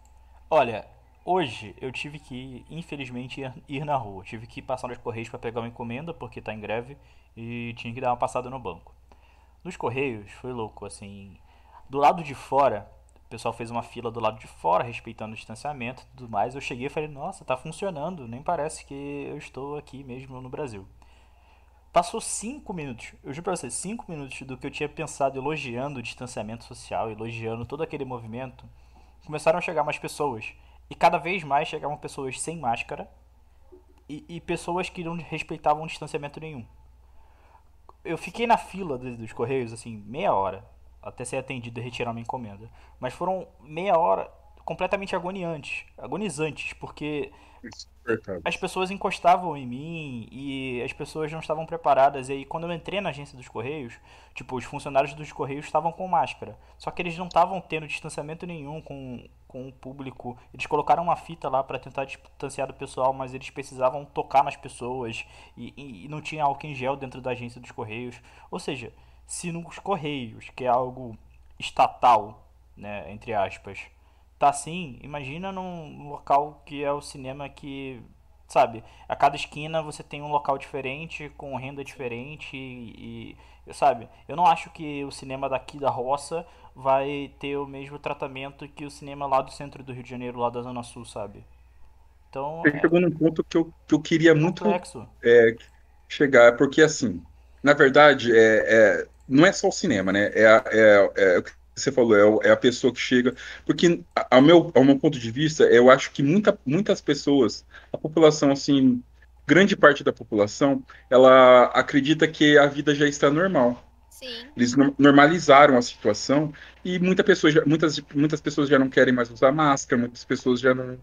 Olha, hoje eu tive que, infelizmente, ir na rua. tive que passar nos Correios para pegar uma encomenda, porque tá em greve, e tinha que dar uma passada no banco. Nos Correios foi louco, assim. Do lado de fora, o pessoal fez uma fila do lado de fora, respeitando o distanciamento e tudo mais. Eu cheguei e falei, nossa, tá funcionando, nem parece que eu estou aqui mesmo no Brasil. Passou cinco minutos, eu juro pra você, cinco minutos do que eu tinha pensado elogiando o distanciamento social, elogiando todo aquele movimento, começaram a chegar mais pessoas. E cada vez mais chegavam pessoas sem máscara e, e pessoas que não respeitavam distanciamento nenhum. Eu fiquei na fila dos, dos Correios, assim, meia hora, até ser atendido e retirar uma encomenda. Mas foram meia hora completamente agoniantes, agonizantes, porque as pessoas encostavam em mim e as pessoas não estavam preparadas. E aí, quando eu entrei na agência dos Correios, tipo, os funcionários dos Correios estavam com máscara. Só que eles não estavam tendo distanciamento nenhum com, com o público. Eles colocaram uma fita lá para tentar distanciar do pessoal, mas eles precisavam tocar nas pessoas e, e, e não tinha álcool em gel dentro da agência dos Correios. Ou seja, se nos Correios, que é algo estatal, né, entre aspas, tá assim, imagina num local que é o cinema que, sabe, a cada esquina você tem um local diferente, com renda diferente e, e sabe, eu não acho que o cinema daqui da roça vai ter o mesmo tratamento que o cinema lá do centro do Rio de Janeiro, lá da Zona Sul, sabe? Então, Você é, chegou num ponto que eu, que eu queria muito é, chegar, porque assim, na verdade, é, é, não é só o cinema, né? É, é, é, você falou, é, é, a pessoa que chega. Porque, ao meu, ao meu ponto de vista, eu acho que muita, muitas pessoas, a população, assim, grande parte da população, ela acredita que a vida já está normal. Sim. Eles normalizaram a situação e muita pessoa já, muitas, muitas pessoas já não querem mais usar máscara, muitas pessoas já não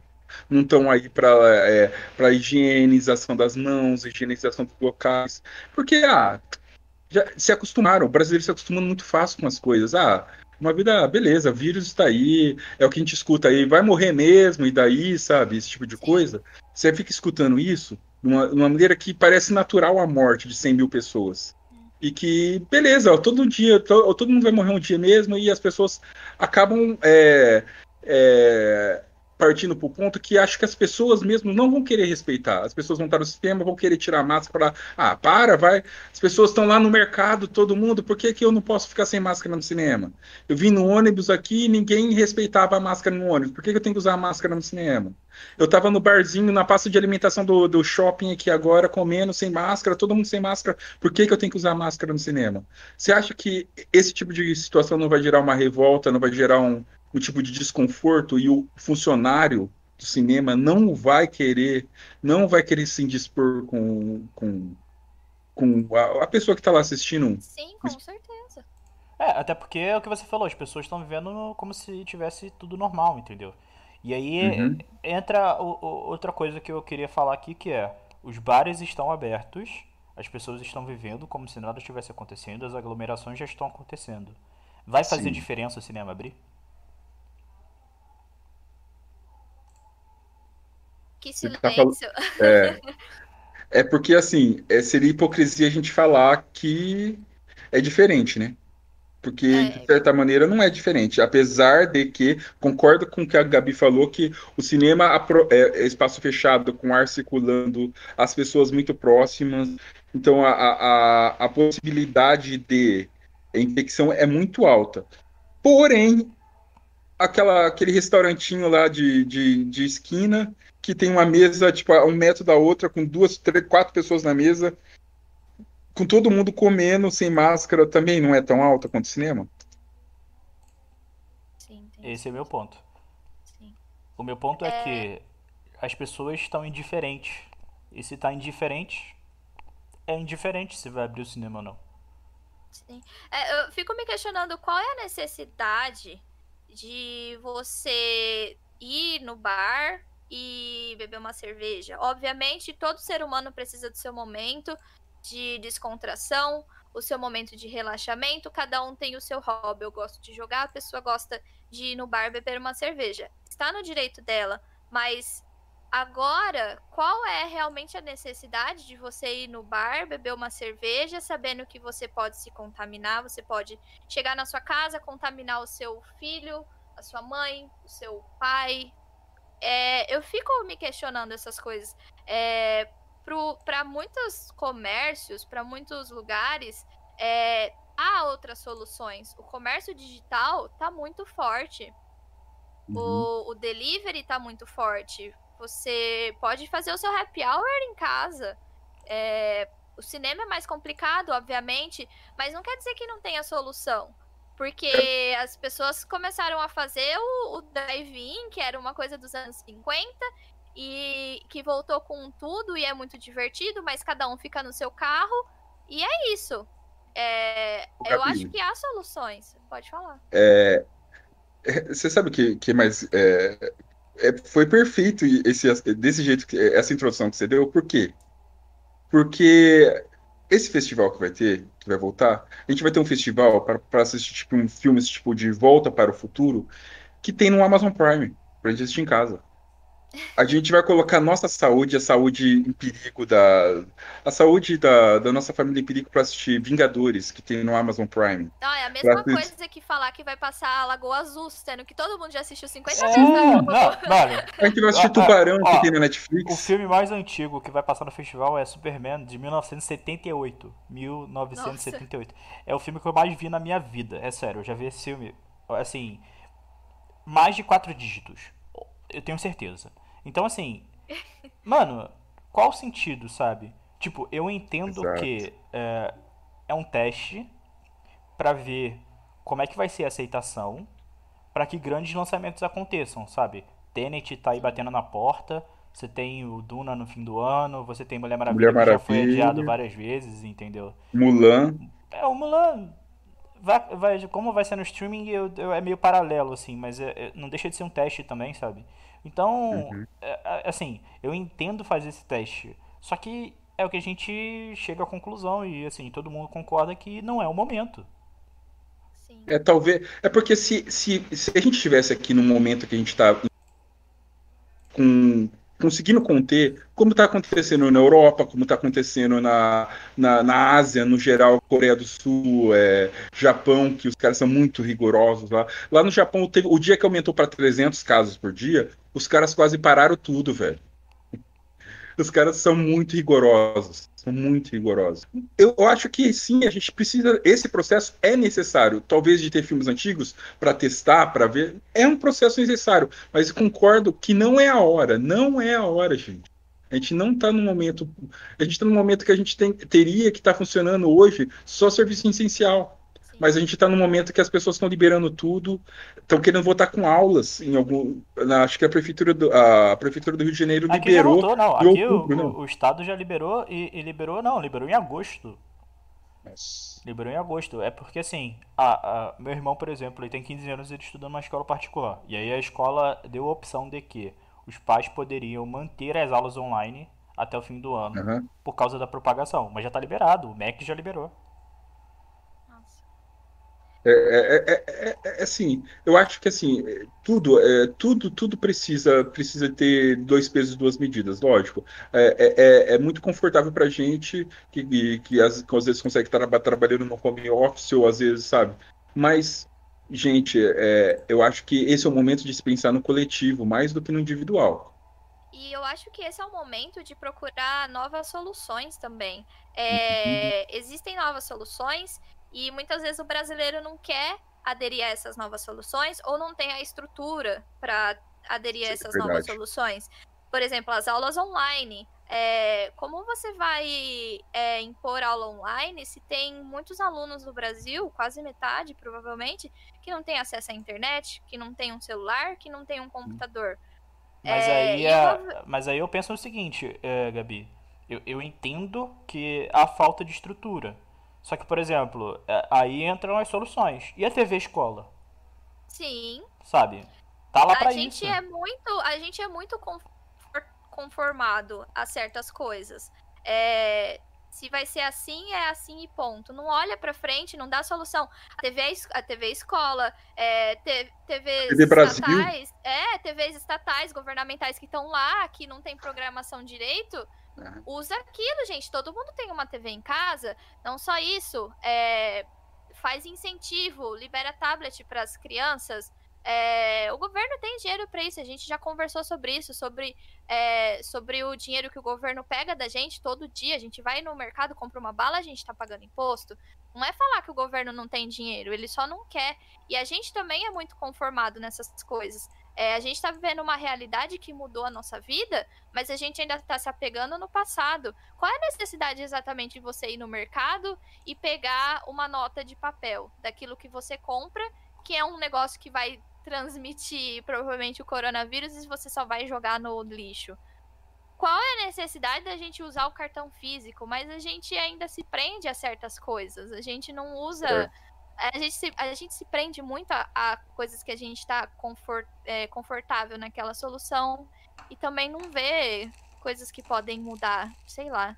não estão aí para é, para higienização das mãos, higienização dos locais, porque ah, já se acostumaram, o brasileiro se acostuma muito fácil com as coisas. Ah, uma vida, beleza, vírus está aí, é o que a gente escuta aí, vai morrer mesmo, e daí, sabe, esse tipo de coisa. Você fica escutando isso de uma, uma maneira que parece natural a morte de 100 mil pessoas. E que, beleza, todo dia, to, todo mundo vai morrer um dia mesmo, e as pessoas acabam é, é, partindo para o ponto que acho que as pessoas mesmo não vão querer respeitar. As pessoas vão estar no sistema, vão querer tirar a máscara para. Ah, para, vai. As pessoas estão lá no mercado, todo mundo, por que, que eu não posso ficar sem máscara no cinema? Eu vim no ônibus aqui e ninguém respeitava a máscara no ônibus. Por que, que eu tenho que usar a máscara no cinema? Eu estava no barzinho, na pasta de alimentação do, do shopping aqui agora, comendo sem máscara, todo mundo sem máscara. Por que, que eu tenho que usar máscara no cinema? Você acha que esse tipo de situação não vai gerar uma revolta, não vai gerar um, um tipo de desconforto e o funcionário do cinema não vai querer, não vai querer se indispor com, com, com a, a pessoa que está lá assistindo. Sim, com certeza. É, até porque é o que você falou, as pessoas estão vivendo como se tivesse tudo normal, entendeu? E aí uhum. entra o, o, outra coisa que eu queria falar aqui, que é os bares estão abertos, as pessoas estão vivendo como se nada estivesse acontecendo, as aglomerações já estão acontecendo. Vai fazer Sim. diferença o cinema abrir? Que silêncio. Tá é, é porque, assim, é, seria hipocrisia a gente falar que é diferente, né? Porque, é. de certa maneira, não é diferente. Apesar de que, concordo com o que a Gabi falou, que o cinema é, é espaço fechado, com ar circulando, as pessoas muito próximas. Então, a, a, a possibilidade de infecção é muito alta. Porém, aquela, aquele restaurantinho lá de, de, de esquina que tem uma mesa, tipo, a um metro da outra, com duas, três, quatro pessoas na mesa, com todo mundo comendo sem máscara, também não é tão alta quanto o cinema? Sim, Esse é meu ponto. Sim. O meu ponto é... é que as pessoas estão indiferentes. E se está indiferente, é indiferente se vai abrir o cinema ou não. Sim. É, eu fico me questionando qual é a necessidade de você ir no bar e beber uma cerveja. Obviamente, todo ser humano precisa do seu momento de descontração, o seu momento de relaxamento, cada um tem o seu hobby. Eu gosto de jogar, a pessoa gosta de ir no bar beber uma cerveja. Está no direito dela, mas Agora, qual é realmente a necessidade de você ir no bar, beber uma cerveja, sabendo que você pode se contaminar, você pode chegar na sua casa, contaminar o seu filho, a sua mãe, o seu pai. É, eu fico me questionando essas coisas. É, para muitos comércios, para muitos lugares, é, há outras soluções. O comércio digital está muito forte. Uhum. O, o delivery está muito forte você pode fazer o seu happy hour em casa. É, o cinema é mais complicado, obviamente, mas não quer dizer que não tenha solução. Porque as pessoas começaram a fazer o, o drive-in, que era uma coisa dos anos 50, e que voltou com tudo e é muito divertido, mas cada um fica no seu carro. E é isso. É, eu acho que há soluções. Pode falar. É, você sabe que, que mais é, é, foi perfeito esse, desse jeito, essa introdução que você deu, por quê? Porque esse festival que vai ter, que vai voltar, a gente vai ter um festival para assistir tipo, um filmes tipo de Volta para o Futuro, que tem no Amazon Prime, pra gente assistir em casa. A gente vai colocar a nossa saúde, a saúde em perigo da. A saúde da, da nossa família em perigo para assistir Vingadores, que tem no Amazon Prime. Ah, é a mesma pra coisa que falar que vai passar a Lagoa Azul, sendo que todo mundo já assistiu 50 vezes. Não, A gente vai assistir Tubarão, ó, que tem na Netflix. O filme mais antigo que vai passar no festival é Superman, de 1978. 1978. Nossa. É o filme que eu mais vi na minha vida. É sério, eu já vi esse filme, assim, mais de quatro dígitos. Eu tenho certeza. Então, assim, mano, qual o sentido, sabe? Tipo, eu entendo Exato. que é, é, um teste para ver como é que vai ser a aceitação para que grandes lançamentos aconteçam, sabe? Tenet tá aí batendo na porta, você tem o Duna no fim do ano, você tem Mulher Maravilha, Mulher Maravilha. que já foi adiado várias vezes, entendeu? Mulan. É, o Mulan vai, vai, como vai ser no streaming, eu, eu, é meio paralelo, assim, mas é, é, não deixa de ser um teste também, sabe? Então, uhum. É, é, assim, eu entendo fazer esse teste. Só que é o que a gente chega à conclusão e, assim, todo mundo concorda que não é o momento. Sim. É, talvez. É porque se, se, se a gente estivesse aqui no momento que a gente está com conseguindo conter, como está acontecendo na Europa, como está acontecendo na, na, na, Ásia, no geral, Coreia do Sul, é, Japão, que os caras são muito rigorosos lá. Lá no Japão, teve, o dia que aumentou para 300 casos por dia, os caras quase pararam tudo, velho. Os caras são muito rigorosos. São muito rigorosos. Eu, eu, acho que sim, a gente precisa. Esse processo é necessário. Talvez de ter filmes antigos para testar, para ver. É um processo necessário. Mas concordo que não é a hora. Não é a hora, gente. A gente não está no momento. A gente está no momento que a gente tem, teria que estar tá funcionando hoje só serviço essencial mas a gente está no momento que as pessoas estão liberando tudo, estão querendo votar com aulas em algum. Na, acho que a prefeitura do, a prefeitura do Rio de Janeiro Aqui liberou. Já voltou, não. Aqui outubro, o, não. o, estado já liberou e, e, liberou, não, liberou em agosto. Nossa. Liberou em agosto. É porque assim, a, a, meu irmão, por exemplo, ele tem 15 anos e ele estuda numa escola particular. E aí a escola deu a opção de que os pais poderiam manter as aulas online até o fim do ano uhum. por causa da propagação. Mas já está liberado, o MEC já liberou. É, é, é, é, assim, eu acho que assim, tudo, é, tudo, tudo precisa, precisa ter dois pesos e duas medidas, lógico. É, é, é muito confortável para gente que, que, às, que às vezes consegue estar trabalhando no home office ou às vezes, sabe? Mas, gente, eu acho que esse é o momento de se pensar no coletivo mais do que no individual. E eu acho que esse é o momento de procurar novas soluções também. É, uhum. Existem novas soluções e muitas vezes o brasileiro não quer aderir a essas novas soluções ou não tem a estrutura para aderir a é essas é novas soluções. Por exemplo, as aulas online. É, como você vai é, impor aula online se tem muitos alunos no Brasil, quase metade provavelmente, que não tem acesso à internet, que não tem um celular, que não tem um computador? Mas, é, aí, a, eu... mas aí eu penso o seguinte, é, Gabi. Eu, eu entendo que há falta de estrutura. Só que, por exemplo, é, aí entram as soluções. E a TV escola? Sim. Sabe? Tá lá a pra gente isso. É muito, a gente é muito conformado a certas coisas. É, Se vai ser assim, é assim e ponto. Não olha para frente, não dá solução. A TV, é a TV escola, é, TVs TV estatais, é, TVs estatais, governamentais que estão lá, que não tem programação direito, é. usa aquilo, gente. Todo mundo tem uma TV em casa. Não só isso, é, faz incentivo, libera tablet para as crianças. É, o governo tem dinheiro para isso, a gente já conversou sobre isso, sobre, é, sobre o dinheiro que o governo pega da gente todo dia. A gente vai no mercado, compra uma bala, a gente está pagando imposto. Não é falar que o governo não tem dinheiro, ele só não quer. E a gente também é muito conformado nessas coisas. É, a gente está vivendo uma realidade que mudou a nossa vida, mas a gente ainda está se apegando no passado. Qual é a necessidade exatamente de você ir no mercado e pegar uma nota de papel daquilo que você compra, que é um negócio que vai transmitir provavelmente o coronavírus e você só vai jogar no lixo. Qual é a necessidade da gente usar o cartão físico? Mas a gente ainda se prende a certas coisas. A gente não usa. É. A, gente se, a gente se prende muito a, a coisas que a gente está confort, é, confortável naquela solução e também não vê coisas que podem mudar. Sei lá.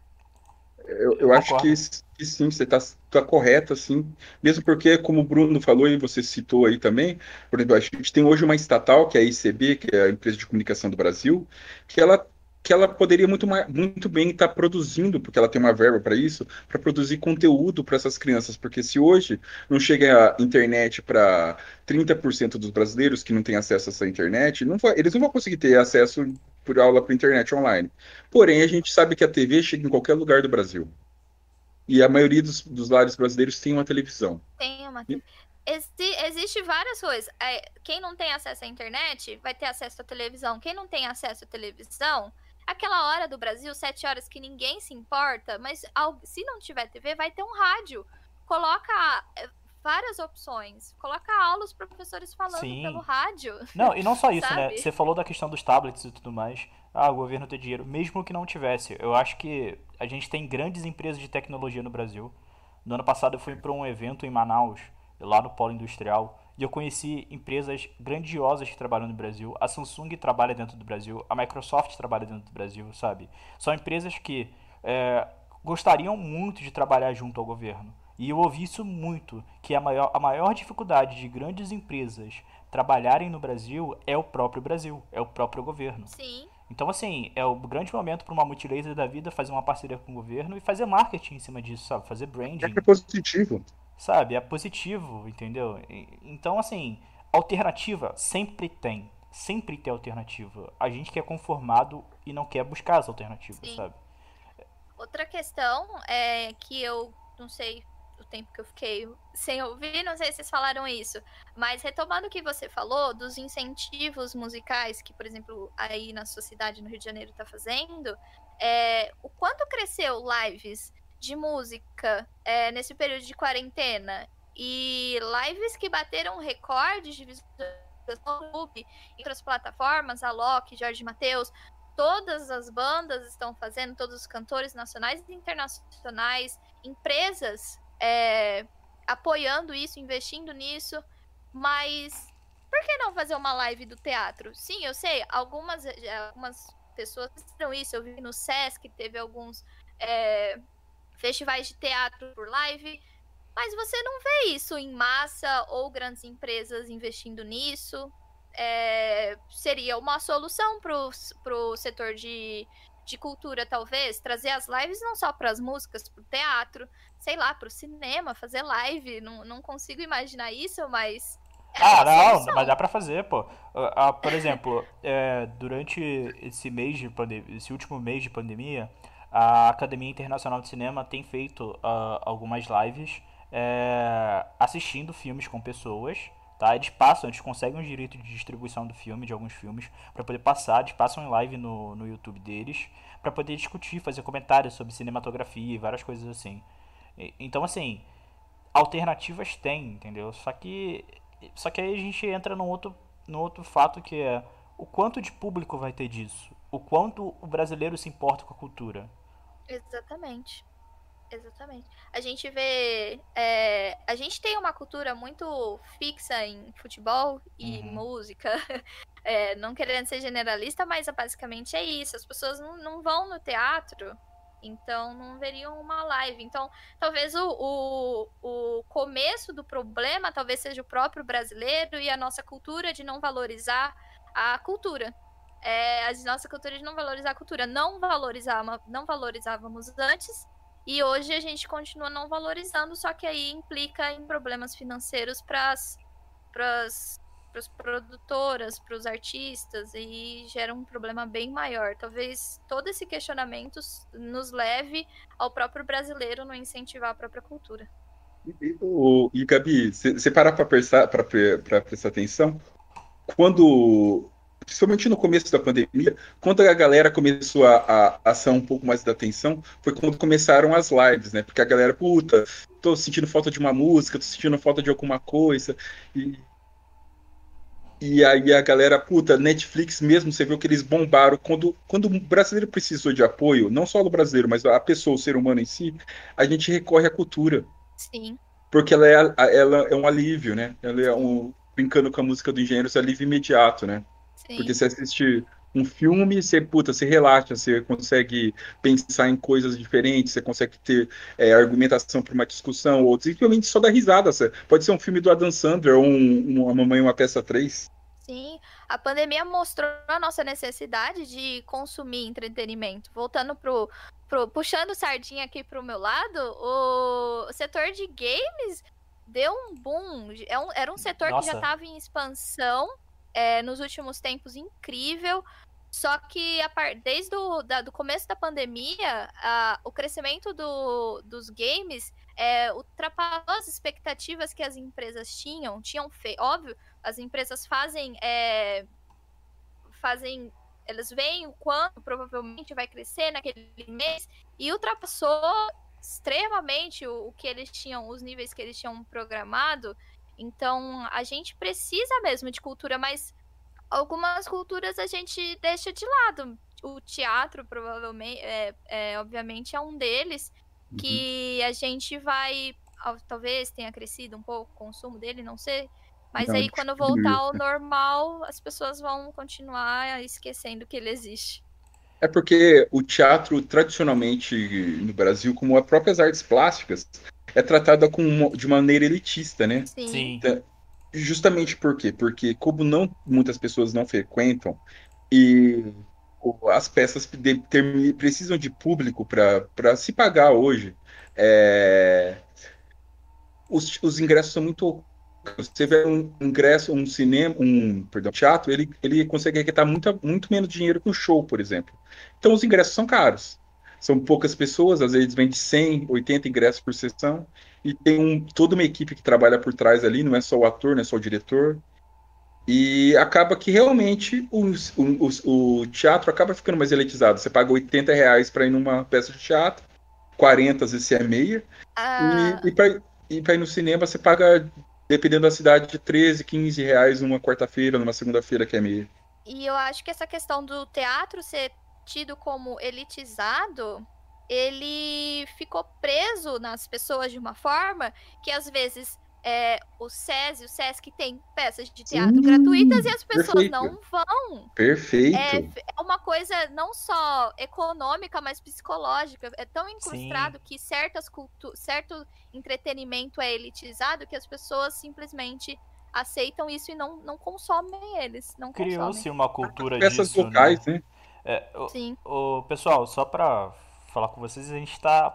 Eu, eu acho que, que, sim, você está tá correto, assim, mesmo porque, como o Bruno falou e você citou aí também, por exemplo, a gente tem hoje uma estatal, que é a ICB, que é a Empresa de Comunicação do Brasil, que ela que ela poderia muito, muito bem estar produzindo, porque ela tem uma verba para isso, para produzir conteúdo para essas crianças. Porque se hoje não chega a internet para 30% dos brasileiros que não têm acesso a essa internet, não vai, eles não vão conseguir ter acesso por aula para internet online. Porém, a gente sabe que a TV chega em qualquer lugar do Brasil. E a maioria dos, dos lares brasileiros tem uma televisão. Tem uma televisão. Exi existe várias coisas. É, quem não tem acesso à internet vai ter acesso à televisão. Quem não tem acesso à televisão aquela hora do Brasil, sete horas que ninguém se importa, mas se não tiver TV, vai ter um rádio. Coloca várias opções. Coloca aulas professores falando Sim. pelo rádio. Não, e não só isso, né? Você falou da questão dos tablets e tudo mais. Ah, o governo tem dinheiro. Mesmo que não tivesse. Eu acho que a gente tem grandes empresas de tecnologia no Brasil. No ano passado eu fui para um evento em Manaus, lá no Polo Industrial. E eu conheci empresas grandiosas que trabalham no Brasil. A Samsung trabalha dentro do Brasil, a Microsoft trabalha dentro do Brasil, sabe? São empresas que é, gostariam muito de trabalhar junto ao governo. E eu ouvi isso muito, que a maior, a maior dificuldade de grandes empresas trabalharem no Brasil é o próprio Brasil, é o próprio governo. Sim. Então, assim, é o grande momento para uma multilaser da vida fazer uma parceria com o governo e fazer marketing em cima disso, sabe? Fazer branding. É positivo. Sabe? É positivo, entendeu? Então, assim, alternativa sempre tem. Sempre tem alternativa. A gente que é conformado e não quer buscar as alternativas, Sim. sabe? Outra questão é que eu não sei o tempo que eu fiquei sem ouvir, não sei se vocês falaram isso, mas retomando o que você falou dos incentivos musicais que, por exemplo, aí na sociedade no Rio de Janeiro está fazendo, é, o quanto cresceu lives de música é, nesse período de quarentena? E lives que bateram recordes de visualização no YouTube, em outras plataformas, a Loki, Jorge Mateus, todas as bandas estão fazendo, todos os cantores nacionais e internacionais, empresas é, apoiando isso, investindo nisso, mas por que não fazer uma live do teatro? Sim, eu sei, algumas, algumas pessoas fizeram isso, eu vi no Sesc, teve alguns é, festivais de teatro por live, mas você não vê isso em massa ou grandes empresas investindo nisso. É, seria uma solução para o setor de, de cultura, talvez, trazer as lives não só para as músicas, para o teatro, sei lá, para o cinema, fazer live. Não, não consigo imaginar isso, mas. É ah, não, solução. mas dá para fazer, pô. Uh, uh, por exemplo, é, durante esse mês de pandemia, esse último mês de pandemia, a Academia Internacional de Cinema tem feito uh, algumas lives é, assistindo filmes com pessoas. Tá? Eles passam, eles conseguem os direitos de distribuição do filme, de alguns filmes, para poder passar, eles passam em live no, no YouTube deles, para poder discutir, fazer comentários sobre cinematografia e várias coisas assim. Então, assim, alternativas tem, entendeu? Só que, só que aí a gente entra num outro, num outro fato que é o quanto de público vai ter disso? O quanto o brasileiro se importa com a cultura? Exatamente. Exatamente. A gente vê. É, a gente tem uma cultura muito fixa em futebol e uhum. música. É, não querendo ser generalista, mas basicamente é isso. As pessoas não, não vão no teatro Então não veriam uma live. Então, talvez o, o, o começo do problema talvez seja o próprio brasileiro e a nossa cultura de não valorizar a cultura. É, a nossa cultura de não valorizar a cultura. Não, valorizar, não valorizávamos antes e hoje a gente continua não valorizando, só que aí implica em problemas financeiros para as produtoras, para os artistas, e gera um problema bem maior. Talvez todo esse questionamento nos leve ao próprio brasileiro não incentivar a própria cultura. E, o, e Gabi, você parar para prestar, prestar atenção, quando principalmente no começo da pandemia, quando a galera começou a, a, a um pouco mais da atenção, foi quando começaram as lives, né? Porque a galera, puta, tô sentindo falta de uma música, tô sentindo falta de alguma coisa. E, e aí a galera, puta, Netflix mesmo, você viu que eles bombaram. Quando, quando o brasileiro precisou de apoio, não só do brasileiro, mas a pessoa, o ser humano em si, a gente recorre à cultura. Sim. Porque ela é, ela é um alívio, né? Ela é um. Brincando com a música do engenheiro, é alívio imediato, né? Sim. Porque você assiste um filme, você, puta, você relaxa, você consegue pensar em coisas diferentes, você consegue ter é, argumentação para uma discussão, ou simplesmente só dar risada. Você, pode ser um filme do Adam Sandler ou um, uma Mamãe Uma Peça 3. Sim, a pandemia mostrou a nossa necessidade de consumir entretenimento. Voltando pro, pro puxando sardinha aqui pro meu lado, o setor de games deu um boom. É um, era um setor nossa. que já estava em expansão é, nos últimos tempos incrível. Só que a par... desde o da, do começo da pandemia, a, o crescimento do, dos games é, ultrapassou as expectativas que as empresas tinham. Tinham feito. Óbvio, as empresas fazem. É, fazem. Elas veem o quanto provavelmente vai crescer naquele mês e ultrapassou extremamente o, o que eles tinham, os níveis que eles tinham programado. Então, a gente precisa mesmo de cultura, mas algumas culturas a gente deixa de lado. O teatro, provavelmente, é, é obviamente, é um deles uhum. que a gente vai. Talvez tenha crescido um pouco o consumo dele, não sei. Mas não, aí, quando voltar ao normal, as pessoas vão continuar esquecendo que ele existe. É porque o teatro, tradicionalmente no Brasil, como as próprias artes plásticas, é tratada com, de maneira elitista, né? Sim. Então, justamente por quê? Porque como não muitas pessoas não frequentam e as peças de, ter, precisam de público para se pagar hoje, é, os, os ingressos são muito você vê um ingresso, um cinema, um perdão, teatro, ele, ele consegue arrecadar muito, muito menos dinheiro que um show, por exemplo. Então os ingressos são caros são poucas pessoas, às vezes vende 100, 80 ingressos por sessão, e tem um, toda uma equipe que trabalha por trás ali, não é só o ator, não é só o diretor. E acaba que realmente os, os, o teatro acaba ficando mais elitizado. Você paga 80 reais para ir numa peça de teatro, 40 às vezes é meia, ah. e, e para ir no cinema você paga, dependendo da cidade, de 13, 15 reais numa quarta-feira, numa segunda-feira que é meia. E eu acho que essa questão do teatro ser tido como elitizado, ele ficou preso nas pessoas de uma forma que às vezes é, o SESI, o SESC tem peças de teatro Sim, gratuitas e as pessoas perfeito. não vão. Perfeito. É, é, uma coisa não só econômica, mas psicológica. É tão incrustado Sim. que certas cultu certo entretenimento é elitizado que as pessoas simplesmente aceitam isso e não, não consomem eles. Criou-se uma cultura Peças disso, locais, né? né? É, o, Sim. O, pessoal, só para falar com vocês, a gente está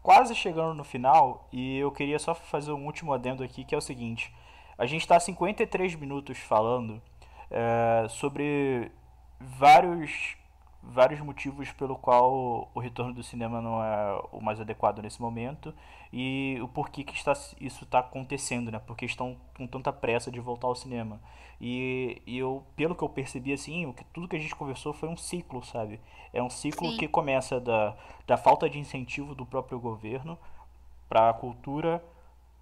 quase chegando no final e eu queria só fazer um último adendo aqui, que é o seguinte. A gente está 53 minutos falando é, sobre vários vários motivos pelo qual o retorno do cinema não é o mais adequado nesse momento e o porquê que está, isso está acontecendo, né? Porque estão com tanta pressa de voltar ao cinema. E, e eu, pelo que eu percebi, assim, o que, tudo que a gente conversou foi um ciclo, sabe? É um ciclo Sim. que começa da, da falta de incentivo do próprio governo para a cultura,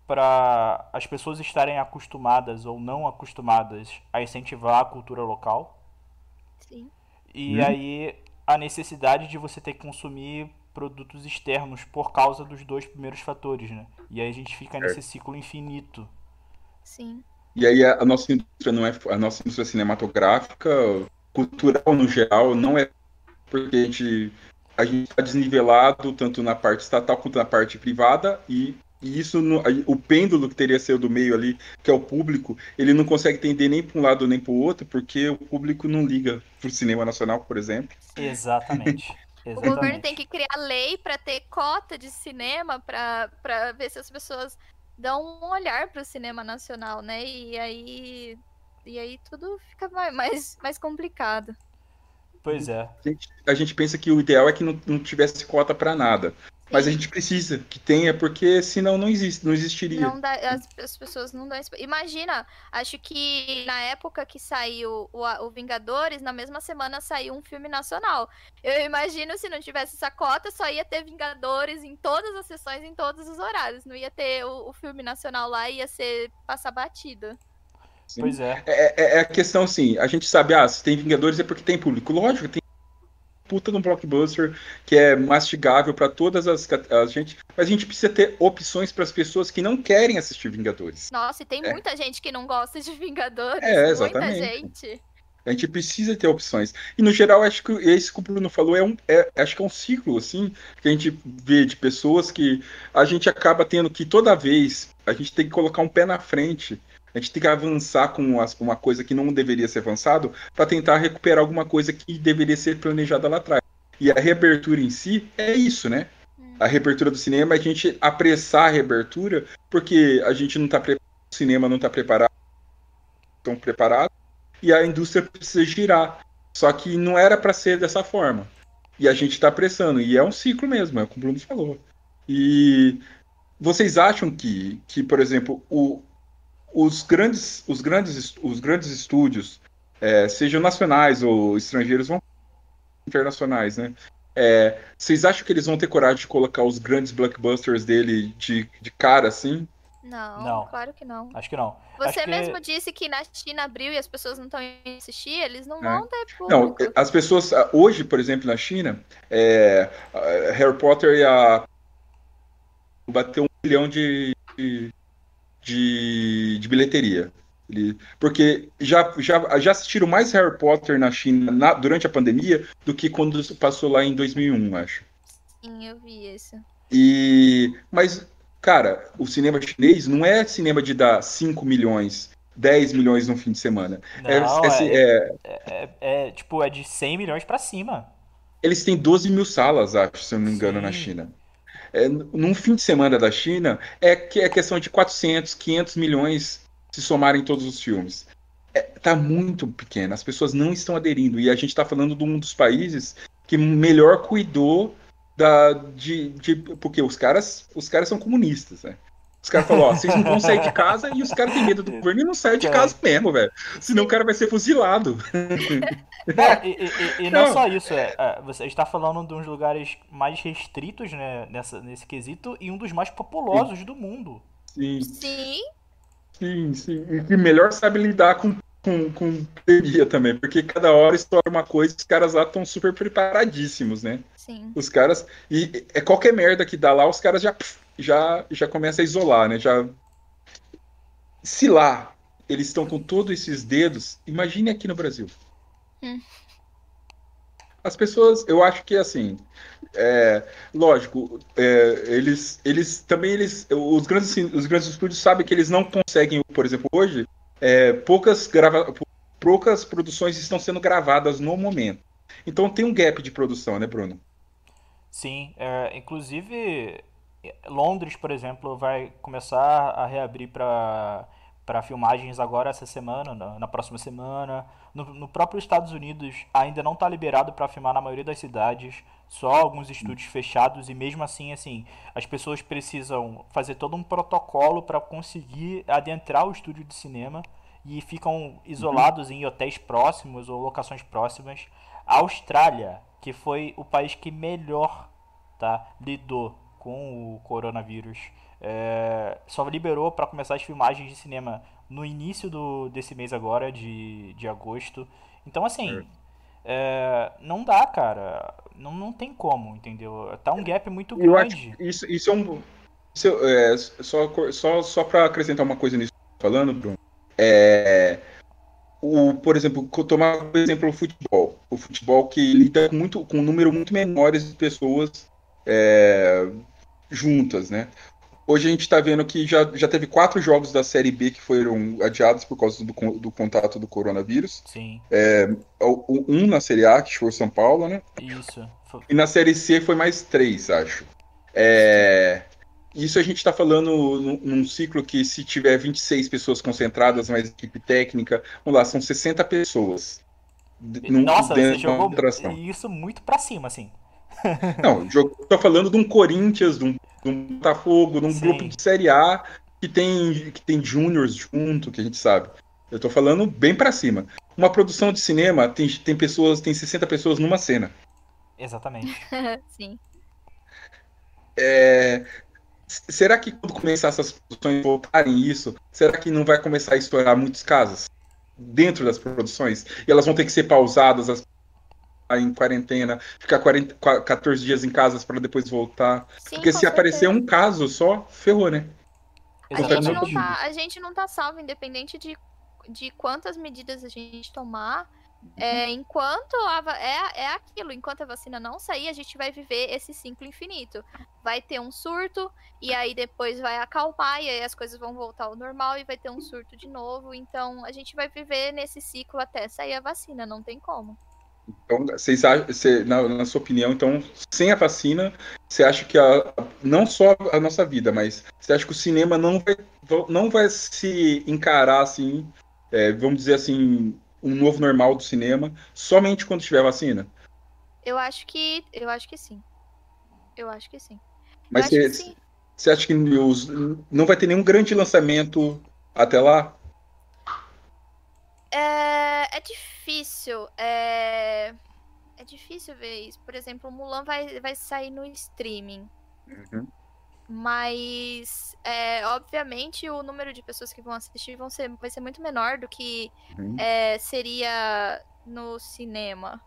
para as pessoas estarem acostumadas ou não acostumadas a incentivar a cultura local. Sim. E hum. aí a necessidade de você ter que consumir produtos externos por causa dos dois primeiros fatores, né? E aí a gente fica é. nesse ciclo infinito. Sim. E aí a, a, nossa indústria não é a nossa indústria cinematográfica, cultural no geral, não é porque a gente a gente está desnivelado tanto na parte estatal quanto na parte privada e, e isso no, o pêndulo que teria sido do meio ali, que é o público, ele não consegue entender nem para um lado nem para o outro, porque o público não liga para o cinema nacional, por exemplo. Exatamente. O governo tem que criar lei para ter cota de cinema para ver se as pessoas dão um olhar para o cinema nacional, né? E aí e aí tudo fica mais, mais complicado. Pois é. A gente, a gente pensa que o ideal é que não, não tivesse cota para nada. Mas a gente precisa que tenha, porque senão não existe, não existiria. Não dá, as, as, pessoas não dão. Imagina, acho que na época que saiu o, o, Vingadores, na mesma semana saiu um filme nacional. Eu imagino se não tivesse essa cota, só ia ter Vingadores em todas as sessões, em todos os horários. Não ia ter o, o filme nacional lá, ia ser passar batida. Sim. Pois é. É, é. é. a questão assim, a gente sabe, ah, se tem Vingadores é porque tem público. Lógico, tem puta no blockbuster que é mastigável para todas as gente, mas a gente precisa ter opções para as pessoas que não querem assistir Vingadores. Nossa, e tem é. muita gente que não gosta de Vingadores. É, exatamente. Muita gente. A gente precisa ter opções. E no geral, acho que esse que o Bruno falou é um, é, acho que é um ciclo, assim, que a gente vê de pessoas que a gente acaba tendo que toda vez a gente tem que colocar um pé na frente a gente tem que avançar com uma coisa que não deveria ser avançado para tentar recuperar alguma coisa que deveria ser planejada lá atrás. E a reabertura em si é isso, né? A reabertura do cinema é a gente apressar a reabertura porque a gente não está preparado, o cinema não está preparado, estão preparados e a indústria precisa girar. Só que não era para ser dessa forma. E a gente está apressando. E é um ciclo mesmo, é o que o Bruno falou. E vocês acham que, que por exemplo, o, os grandes, os grandes, os grandes estúdios, é, sejam nacionais ou estrangeiros, vão internacionais, né? É, vocês acham que eles vão ter coragem de colocar os grandes blockbusters dele de, de cara assim? Não, não, claro que não. Acho que não. Você Acho mesmo que... disse que na China abriu e as pessoas não estão indo assistir, eles não é. vão ter público. Não, as pessoas, hoje, por exemplo, na China, é, Harry Potter e a bateu um milhão de, de, de, de bilheteria. Ele, porque já, já, já assistiram mais Harry Potter na China na, durante a pandemia do que quando passou lá em 2001, acho. Sim, eu vi isso. E, mas, cara, o cinema chinês não é cinema de dar 5 milhões, 10 milhões no fim de semana. É, não, é, é, é, é, tipo, é de 100 milhões para cima. Eles têm 12 mil salas, acho, se eu não me engano, Sim. na China é, num fim de semana da China, é que é questão de 400, 500 milhões se somarem todos os filmes. É, tá muito pequeno, as pessoas não estão aderindo. E a gente está falando de um dos países que melhor cuidou da, de, de, porque os caras, os caras são comunistas, né? Os caras falam, ó, vocês não vão sair de casa e os caras têm medo do governo e não saem de casa mesmo, velho. Senão o cara vai ser fuzilado. Não, e, e, e, não, não, só isso, é, é, você está falando de um dos lugares mais restritos né, nessa, nesse quesito e um dos mais populosos sim. do mundo. Sim. Sim. Sim, sim. E que melhor sabe lidar com, com, com pandemia também, porque cada hora estoura uma coisa e os caras lá estão super preparadíssimos, né? Sim. Os caras. E é qualquer merda que dá lá, os caras já, já, já começam a isolar, né? Já. Se lá eles estão com todos esses dedos, imagine aqui no Brasil. Hum. As pessoas, eu acho que assim, é, lógico, é, eles, eles também eles, os grandes, os grandes estúdios sabem que eles não conseguem, por exemplo, hoje, é, poucas grava, poucas produções estão sendo gravadas no momento. Então tem um gap de produção, né, Bruno? Sim, é, inclusive Londres, por exemplo, vai começar a reabrir para para filmagens agora essa semana, na, na próxima semana. No, no, próprio Estados Unidos ainda não está liberado para filmar na maioria das cidades, só alguns estúdios fechados e mesmo assim, assim, as pessoas precisam fazer todo um protocolo para conseguir adentrar o estúdio de cinema e ficam isolados uhum. em hotéis próximos ou locações próximas. A Austrália, que foi o país que melhor tá, lidou com o coronavírus, é, só liberou para começar as filmagens de cinema no início do, desse mês agora, de, de agosto. Então, assim, é, não dá, cara. Não, não tem como, entendeu? Tá um gap muito grande. isso, isso é um. Isso, é, só só, só para acrescentar uma coisa nisso que falando, Bruno. É, o, por exemplo, tomar por exemplo o futebol. O futebol que lida com, muito, com um número muito menores de pessoas é, juntas, né? Hoje a gente está vendo que já, já teve quatro jogos da Série B que foram adiados por causa do, do contato do coronavírus. Sim. É, um na Série A, que foi o São Paulo, né? Isso. E na Série C foi mais três, acho. É, isso a gente está falando num, num, ciclo que se tiver 26 pessoas concentradas, mais equipe técnica, vamos lá, são 60 pessoas. Num, Nossa, você jogou isso muito para cima, assim. Não, estou falando de um Corinthians, de um de um Botafogo, num Sim. grupo de Série A que tem, que tem júniors junto, que a gente sabe. Eu tô falando bem para cima. Uma produção de cinema tem, tem pessoas, tem 60 pessoas numa cena. Exatamente. Sim. É, será que quando começar essas produções voltarem isso, será que não vai começar a estourar muitos casos dentro das produções? E elas vão ter que ser pausadas, as em quarentena, ficar 40, 14 dias em casa para depois voltar. Sim, Porque se certeza. aparecer um caso só, ferrou, né? A gente, não tá, a gente não tá salvo, independente de, de quantas medidas a gente tomar. É, enquanto a, é, é aquilo, enquanto a vacina não sair, a gente vai viver esse ciclo infinito. Vai ter um surto, e aí depois vai acalmar, e aí as coisas vão voltar ao normal e vai ter um surto de novo. Então a gente vai viver nesse ciclo até sair a vacina, não tem como. Então, vocês na, na, sua opinião, então, sem a vacina, você acha que a, não só a nossa vida, mas você acha que o cinema não vai, não vai se encarar assim, é, vamos dizer assim, um novo normal do cinema, somente quando tiver vacina? Eu acho que, eu acho que sim. Eu acho que sim. Mas você acha que os, não vai ter nenhum grande lançamento até lá? É, é difícil. É... é difícil ver isso. Por exemplo, o Mulan vai, vai sair no streaming. Uhum. Mas, é, obviamente, o número de pessoas que vão assistir vão ser, vai ser muito menor do que uhum. é, seria no cinema.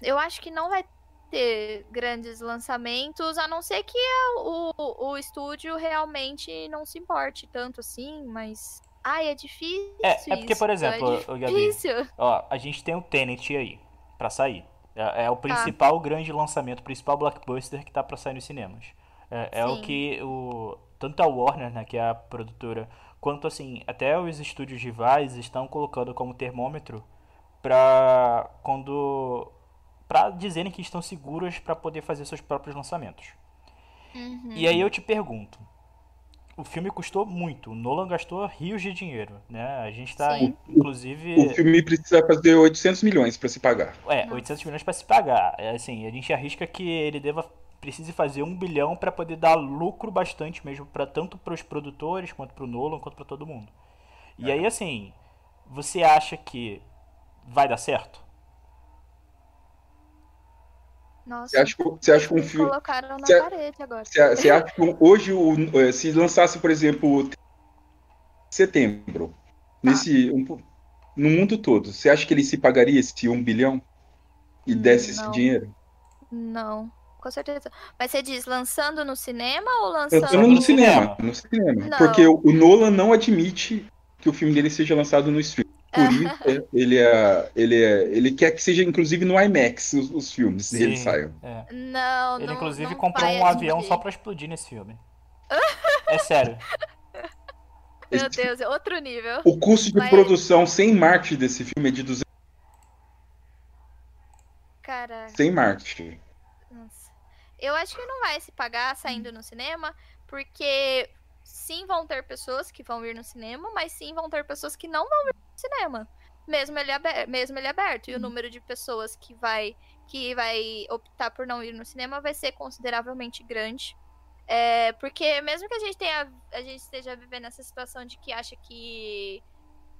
Eu acho que não vai ter grandes lançamentos, a não ser que o, o estúdio realmente não se importe tanto assim, mas Ai, é difícil. É, é porque, por é exemplo, é Gabi, ó, a gente tem o Tenet aí, pra sair. É, é o tá. principal tá. grande lançamento, o principal blockbuster que tá pra sair nos cinemas. É, é o que o. Tanto a Warner, né, que é a produtora, quanto assim, até os estúdios rivais estão colocando como termômetro pra quando. pra dizerem que estão seguros para poder fazer seus próprios lançamentos. Uhum. E aí eu te pergunto, o filme custou muito. O Nolan gastou rios de dinheiro, né? A gente tá, Sim. inclusive... O filme precisa fazer 800 milhões para se pagar. É, 800 milhões para se pagar. É, assim, a gente arrisca que ele deva precise fazer um bilhão para poder dar lucro bastante mesmo para tanto para os produtores quanto para o Nolan quanto para todo mundo. E é. aí assim, você acha que vai dar certo? Nossa, você acha, você acha que um filme. Colocaram na você, parede agora. Você, você acha que hoje, o, eh, se lançasse, por exemplo, setembro, tá. nesse, um, no mundo todo, você acha que ele se pagaria esse um bilhão e desse não. esse dinheiro? Não, com certeza. Mas você diz lançando no cinema ou lançando, lançando no, cinema? No cinema. Não. Porque o, o Nolan não admite que o filme dele seja lançado no stream. Por isso, ele, é, ele, é, ele quer que seja, inclusive, no IMAX os, os filmes Sim, dele saiam. É. Não, Ele, não, inclusive, não comprou um avião só pra explodir nesse filme. é sério. Meu Deus, é outro nível. O custo de Mas... produção sem marketing desse filme é de 200 Caraca. Sem marketing. Nossa. Eu acho que não vai se pagar saindo no cinema, porque sim vão ter pessoas que vão ir no cinema, mas sim vão ter pessoas que não vão ir no cinema. Mesmo ele, aberto, mesmo ele aberto. E o uhum. número de pessoas que vai, que vai optar por não ir no cinema vai ser consideravelmente grande. É, porque mesmo que a gente tenha. A gente esteja vivendo essa situação de que acha que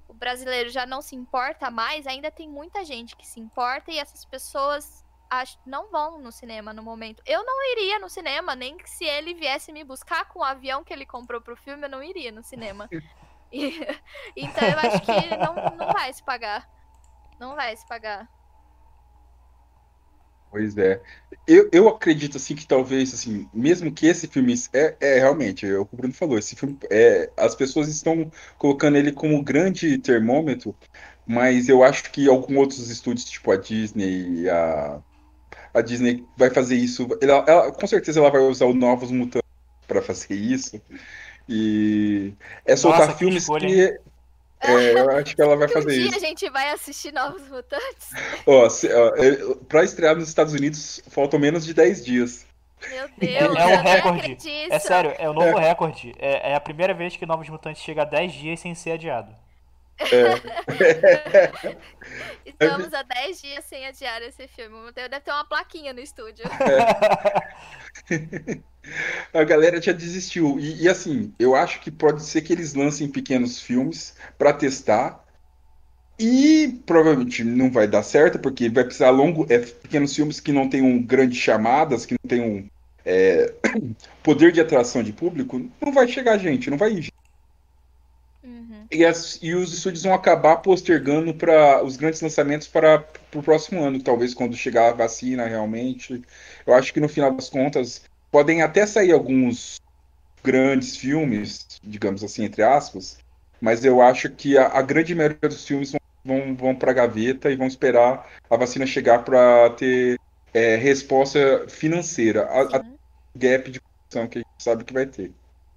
o brasileiro já não se importa mais, ainda tem muita gente que se importa e essas pessoas acho, não vão no cinema no momento. Eu não iria no cinema, nem se ele viesse me buscar com o avião que ele comprou pro filme, eu não iria no cinema. Então eu acho que não, não vai se pagar. Não vai se pagar. Pois é. Eu, eu acredito assim que talvez assim, mesmo que esse filme é, é realmente, é o que o Bruno falou, esse filme é, as pessoas estão colocando ele como grande termômetro, mas eu acho que alguns outros estúdios, tipo a Disney, a, a Disney vai fazer isso. Ela, ela, com certeza ela vai usar o Novos Mutantes para fazer isso. E é soltar Nossa, que filmes escolha, que é, eu acho que ela vai Que um fazer dia isso. a gente vai assistir Novos Mutantes? Ó, se, ó, é, pra estrear nos Estados Unidos, faltam menos de 10 dias. Meu Deus, É um eu nem recorde. acredito. É sério, é o novo recorde. É, é a primeira vez que Novos Mutantes chega a 10 dias sem ser adiado. Estamos há 10 dias sem adiar esse filme. Deve ter uma plaquinha no estúdio. A galera já desistiu. E, e, assim, eu acho que pode ser que eles lancem pequenos filmes pra testar. E provavelmente não vai dar certo, porque vai precisar longo, é, pequenos filmes que não tenham grandes chamadas, que não tenham é, poder de atração de público, não vai chegar gente, não vai ir. Uhum. E, as- e os estúdios vão acabar postergando para os grandes lançamentos para o próximo ano, talvez quando chegar a vacina realmente. Eu acho que no final das contas podem até sair alguns grandes filmes, digamos assim, entre aspas, mas eu acho que a, a grande maioria dos filmes vão, vão, para a gaveta e vão esperar a vacina chegar para ter é, resposta financeira, a, a Sim. gap de produção que a gente sabe que vai ter.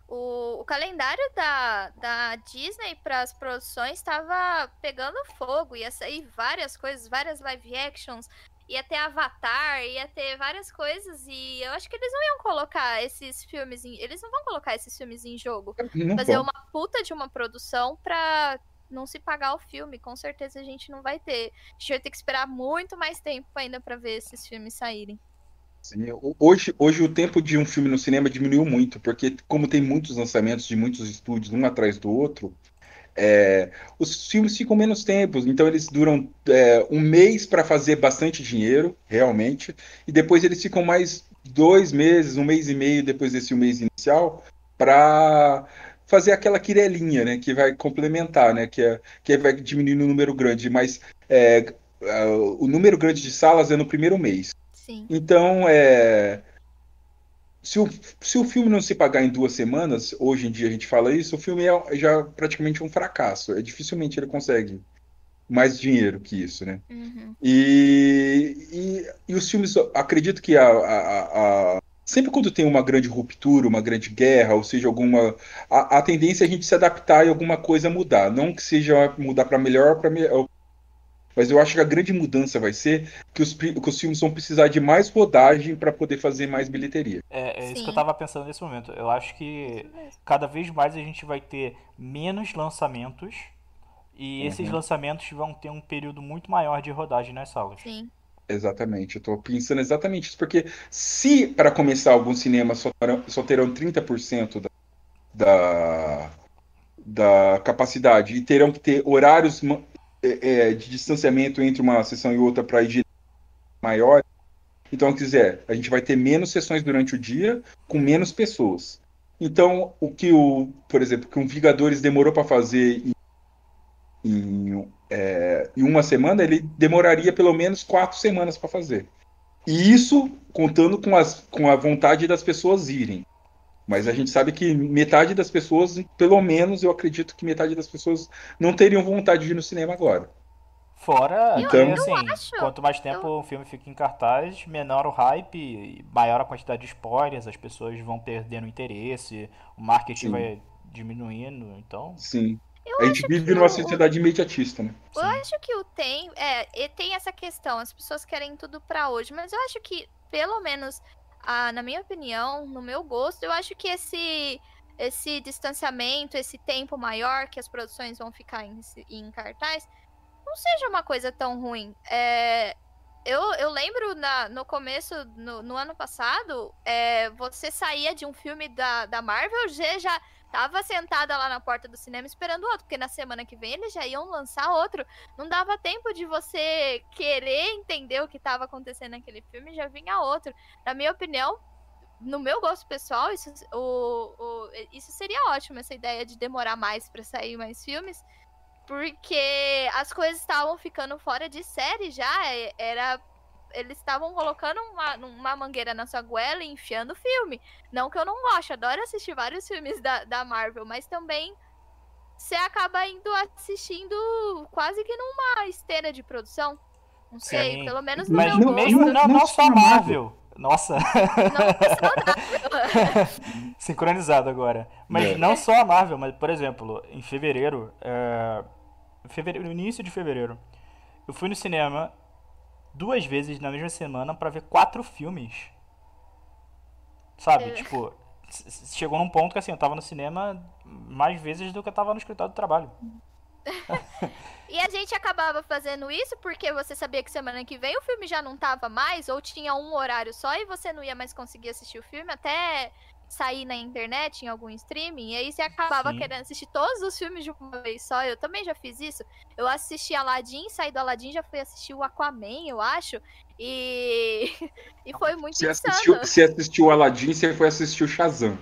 O, o calendário da, da Disney para as produções estava pegando fogo. Ia sair várias coisas, várias live actions. Ia ter Avatar, ia ter várias coisas. E eu acho que eles não iam colocar esses filmes em. Eles não vão colocar esses filmes em jogo. Não Fazer uma puta de uma produção pra não se pagar o filme. Com certeza a gente não vai ter. A gente vai ter que esperar muito mais tempo ainda pra ver esses filmes saírem. Sim, ho- Hoje, hoje o tempo de um filme no cinema diminuiu muito, porque como tem muitos lançamentos de muitos estúdios, um atrás do outro, é, os filmes ficam menos tempo, então eles duram é, um mês para fazer bastante dinheiro, realmente, e depois eles ficam mais dois meses, um mês e meio depois desse mês inicial, para fazer aquela quirelinha, né, que vai complementar, né, que, é, que vai diminuindo o número grande, mas é, o número grande de salas é no primeiro mês. Sim. Então, é, se o, se o filme não se pagar em duas semanas, hoje em dia a gente fala isso, o filme é já praticamente um fracasso. É dificilmente ele consegue mais dinheiro que isso, né? Uhum. E, e, e os filmes, acredito que a, a- a- sempre quando tem uma grande ruptura, uma grande guerra, ou seja, alguma. A, a tendência é a gente se adaptar e alguma coisa mudar. Não que seja mudar para melhor, para melhor. Mas eu acho que a grande mudança vai ser que os, que os filmes vão precisar de mais rodagem para poder fazer mais bilheteria. É, é isso que eu Sim. tava pensando nesse momento. Eu acho que cada vez mais a gente vai ter menos lançamentos e esses Uhum. lançamentos vão ter um período muito maior de rodagem nas salas. Sim. Exatamente, eu tô pensando exatamente isso, porque se para começar alguns cinemas só terão, só terão 30% da, da, da capacidade e terão que ter horários é, é, de distanciamento entre uma sessão e outra para higiene maior, então, se quiser, a gente vai ter menos sessões durante o dia com menos pessoas. Então, o que o, por exemplo, que um Vingadores demorou para fazer em, em, é, em uma semana, ele demoraria pelo menos quatro semanas para fazer. E isso contando com, as, com a vontade das pessoas irem. Mas a gente sabe que metade das pessoas, pelo menos eu acredito que metade das pessoas não teriam vontade de ir no cinema agora. Fora Eu- que, eu assim, acho- quanto mais tempo o filme fica em cartaz, menor o hype, e maior a quantidade de spoilers, as pessoas vão perdendo interesse, o marketing Sim. vai diminuindo, então... Sim. Eu a gente acho vive que numa o- sociedade imediatista, né? Eu sim. acho que o tem, é, e tem essa questão, as pessoas querem tudo pra hoje, mas eu acho que, pelo menos, ah, na minha opinião, no meu gosto, eu acho que esse esse distanciamento, esse tempo maior que as produções vão ficar em, em cartaz, não seja uma coisa tão ruim. É, eu, eu lembro na- no começo, no, no ano passado, é, você saía de um filme da, da Marvel, você já tava sentada lá na porta do cinema esperando outro, porque na semana que vem eles já iam lançar outro. Não dava tempo de você querer entender o que estava acontecendo naquele filme, já vinha outro. Na minha opinião, no meu gosto pessoal, isso, o, o- isso seria ótimo, essa ideia de demorar mais para sair mais filmes. Porque as coisas estavam ficando fora de série já. Era eles estavam colocando uma, uma mangueira na sua goela e enfiando o filme. Não que eu não goste, adoro assistir vários filmes da, da Marvel, mas também você acaba indo assistindo quase que numa esteira de produção. Não sei, Sim. pelo menos no Mas meu mesmo gosto. não, não só Marvel. Marvel. Nossa, Não sincronizado agora. Mas É. não só a Marvel, mas, por exemplo, em fevereiro, é, em fevereiro, no início de fevereiro, eu fui no cinema duas vezes na mesma semana pra ver quatro filmes. Sabe? É. Tipo, chegou num ponto que assim, eu tava no cinema mais vezes do que eu tava no escritório do trabalho. E a gente acabava fazendo isso porque você sabia que semana que vem o filme já não tava mais, ou tinha um horário só e você não ia mais conseguir assistir o filme até sair na internet, em algum streaming, e aí você acabava Sim. querendo assistir todos os filmes de uma vez só. Eu também já fiz isso. Eu assisti Aladdin, saí do Aladdin, já fui assistir o Aquaman, eu acho, e, e foi muito Você insano. assistiu, você assistiu Aladdin, você foi assistir o Shazam.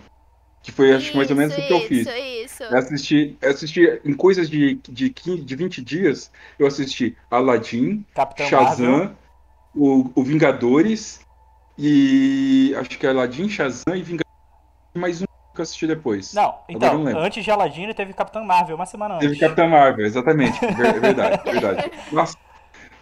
Que foi, acho que mais ou menos o que eu fiz. Isso, isso. Eu assisti, eu assisti em coisas de, de, 15, de 20 dias, eu assisti Aladdin, Capitão Marvel. Shazam, o, o Vingadores e acho que é Aladdin, Shazam e Vingadores mais que eu assisti depois. Não, então, não antes de Aladdin teve Capitão Marvel, uma semana antes. Teve Capitã Marvel, exatamente. Ver- verdade, verdade. Nossa,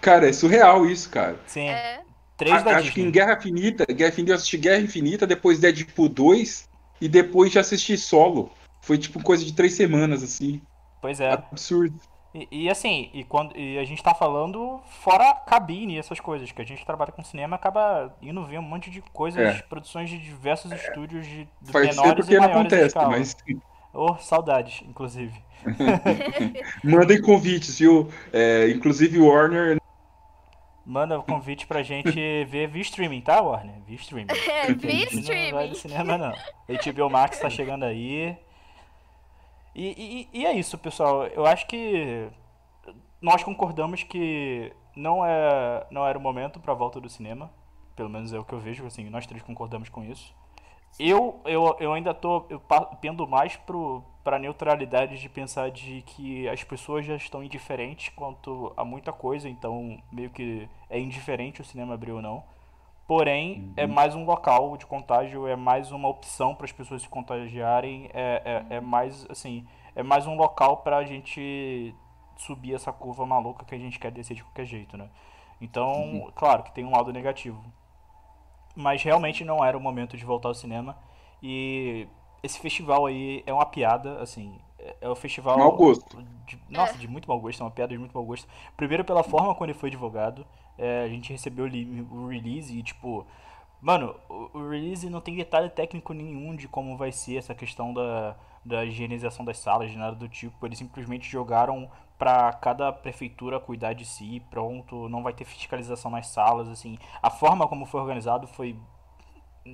cara, é surreal isso, cara. Sim, É, três da A- acho que Disney. em Guerra Infinita, Guerra Infinita, eu assisti Guerra Infinita, depois Deadpool 2 e depois já assisti Solo. Foi tipo coisa de três semanas, assim. Pois é. Absurdo. E, e assim, e, quando, e a gente tá falando fora cabine e essas coisas, que a gente trabalha com cinema acaba indo ver um monte de coisas, É. produções de diversos estúdios de, de Faz tempo menores que e não maiores acontece, mas Oh, saudades, inclusive. mandem convites, viu? É, inclusive o Warner. Manda o convite pra gente ver via streaming, tá, Warner? Via streaming. É, Porque via gente Não vai streaming. do cinema, não. HBO Max tá chegando aí. E, e, e é isso, pessoal. Eu acho que nós concordamos que não, é, não era o momento pra volta do cinema. Pelo menos é o que eu vejo, assim, nós três concordamos com isso. Eu, eu, eu ainda tô eu pendo mais pro, pra neutralidade de pensar de que as pessoas já estão indiferentes quanto a muita coisa, então meio que é indiferente o cinema abrir ou não. Porém, é mais um local de contágio, é mais uma opção para as pessoas se contagiarem, é, é, é mais assim, é mais um local para a gente subir essa curva maluca que a gente quer descer de qualquer jeito, né? Então, claro que tem um lado negativo. Mas realmente não era o momento de voltar ao cinema. E esse festival aí é uma piada, assim. É é o festival. Mau gosto. de- nossa, de muito mau gosto, é uma piada de muito mau gosto. Primeiro pela forma como ele foi divulgado. É, a gente recebeu o release e, tipo. Mano, o release não tem detalhe técnico nenhum de como vai ser essa questão da, da higienização das salas, de nada do tipo. Eles simplesmente jogaram pra cada prefeitura cuidar de si, pronto, não vai ter fiscalização nas salas, assim. A forma como foi organizado foi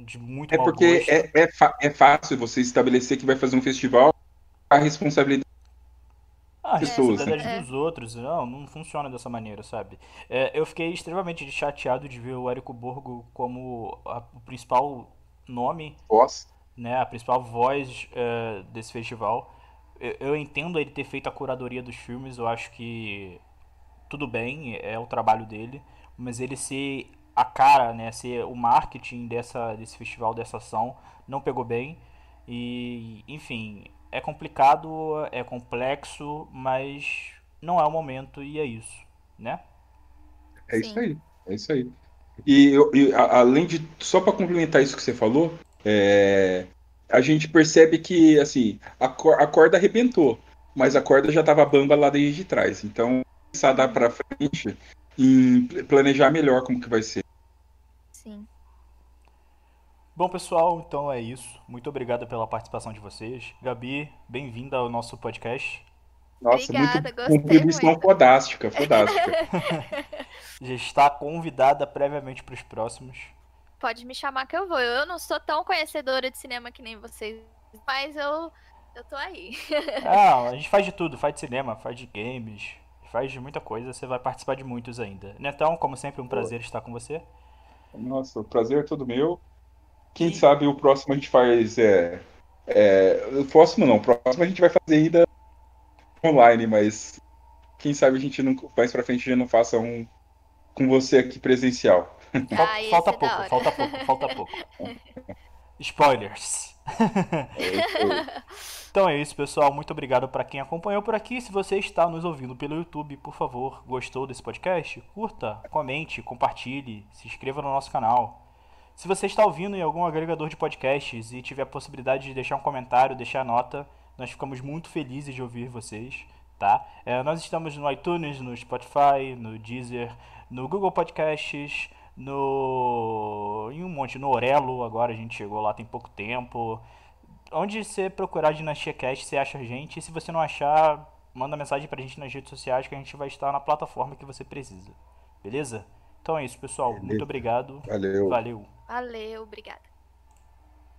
de muito É porque é, é, é fácil você estabelecer que vai fazer um festival a responsabilidade. Ah, a pessoas, responsabilidade né? dos outros. Não, não funciona dessa maneira, sabe? É, eu fiquei extremamente chateado de ver o Érico Borgo como a- o principal nome, Nossa. né? A principal voz é, desse festival. Eu, eu entendo ele ter feito a curadoria dos filmes, eu acho que tudo bem, é o trabalho dele, mas ele ser a cara, né? Ser o marketing dessa, desse festival, dessa ação, não pegou bem. E, enfim, é complicado, é complexo, mas não é o momento e é isso, né? É Sim. isso aí. É isso aí. E, eu- e a- além de. Só para complementar isso que você falou, é, a gente percebe que assim, a, cor- a corda arrebentou, mas a corda já estava bamba lá desde trás. Então, começar a dar para frente e pl- planejar melhor como que vai ser. Bom, pessoal, então é isso. Muito obrigado pela participação de vocês. Gabi, bem-vinda ao nosso podcast. Nossa, Obrigada, muito gostei contribuição muito. fodástica, fodástica. Já está convidada previamente para os próximos. Pode me chamar que eu vou. Eu não sou tão conhecedora de cinema que nem vocês, mas eu, eu tô aí. Ah, a gente faz de tudo, faz de cinema, faz de games, faz de muita coisa, você vai participar de muitos ainda. Então, como sempre, um prazer estar com você. Nossa, o prazer é todo meu. Quem sabe o próximo a gente faz. É, é, o próximo não, o próximo a gente vai fazer ainda online, mas quem sabe a gente não, mais pra frente já não faça um com você aqui presencial. Ah, falta é da pouco, falta pouco, falta pouco. Spoilers. Então é isso, pessoal. Muito obrigado para quem acompanhou por aqui. Se você está nos ouvindo pelo YouTube, por favor, gostou desse podcast? Curta, comente, compartilhe, se inscreva no nosso canal. Se você está ouvindo em algum agregador de podcasts e tiver a possibilidade de deixar um comentário, deixar nota, nós ficamos muito felizes de ouvir vocês, tá? É, nós estamos no iTunes, no Spotify, no Deezer, no Google Podcasts, no em um monte, no Orelo, agora a gente chegou lá tem pouco tempo. Onde você procurar Dinastia Cast, você acha a gente. E se você não achar, manda mensagem pra gente nas redes sociais que a gente vai estar na plataforma que você precisa. Beleza? Então é isso, pessoal. Muito Beleza. obrigado. Valeu. Valeu. Valeu, obrigada.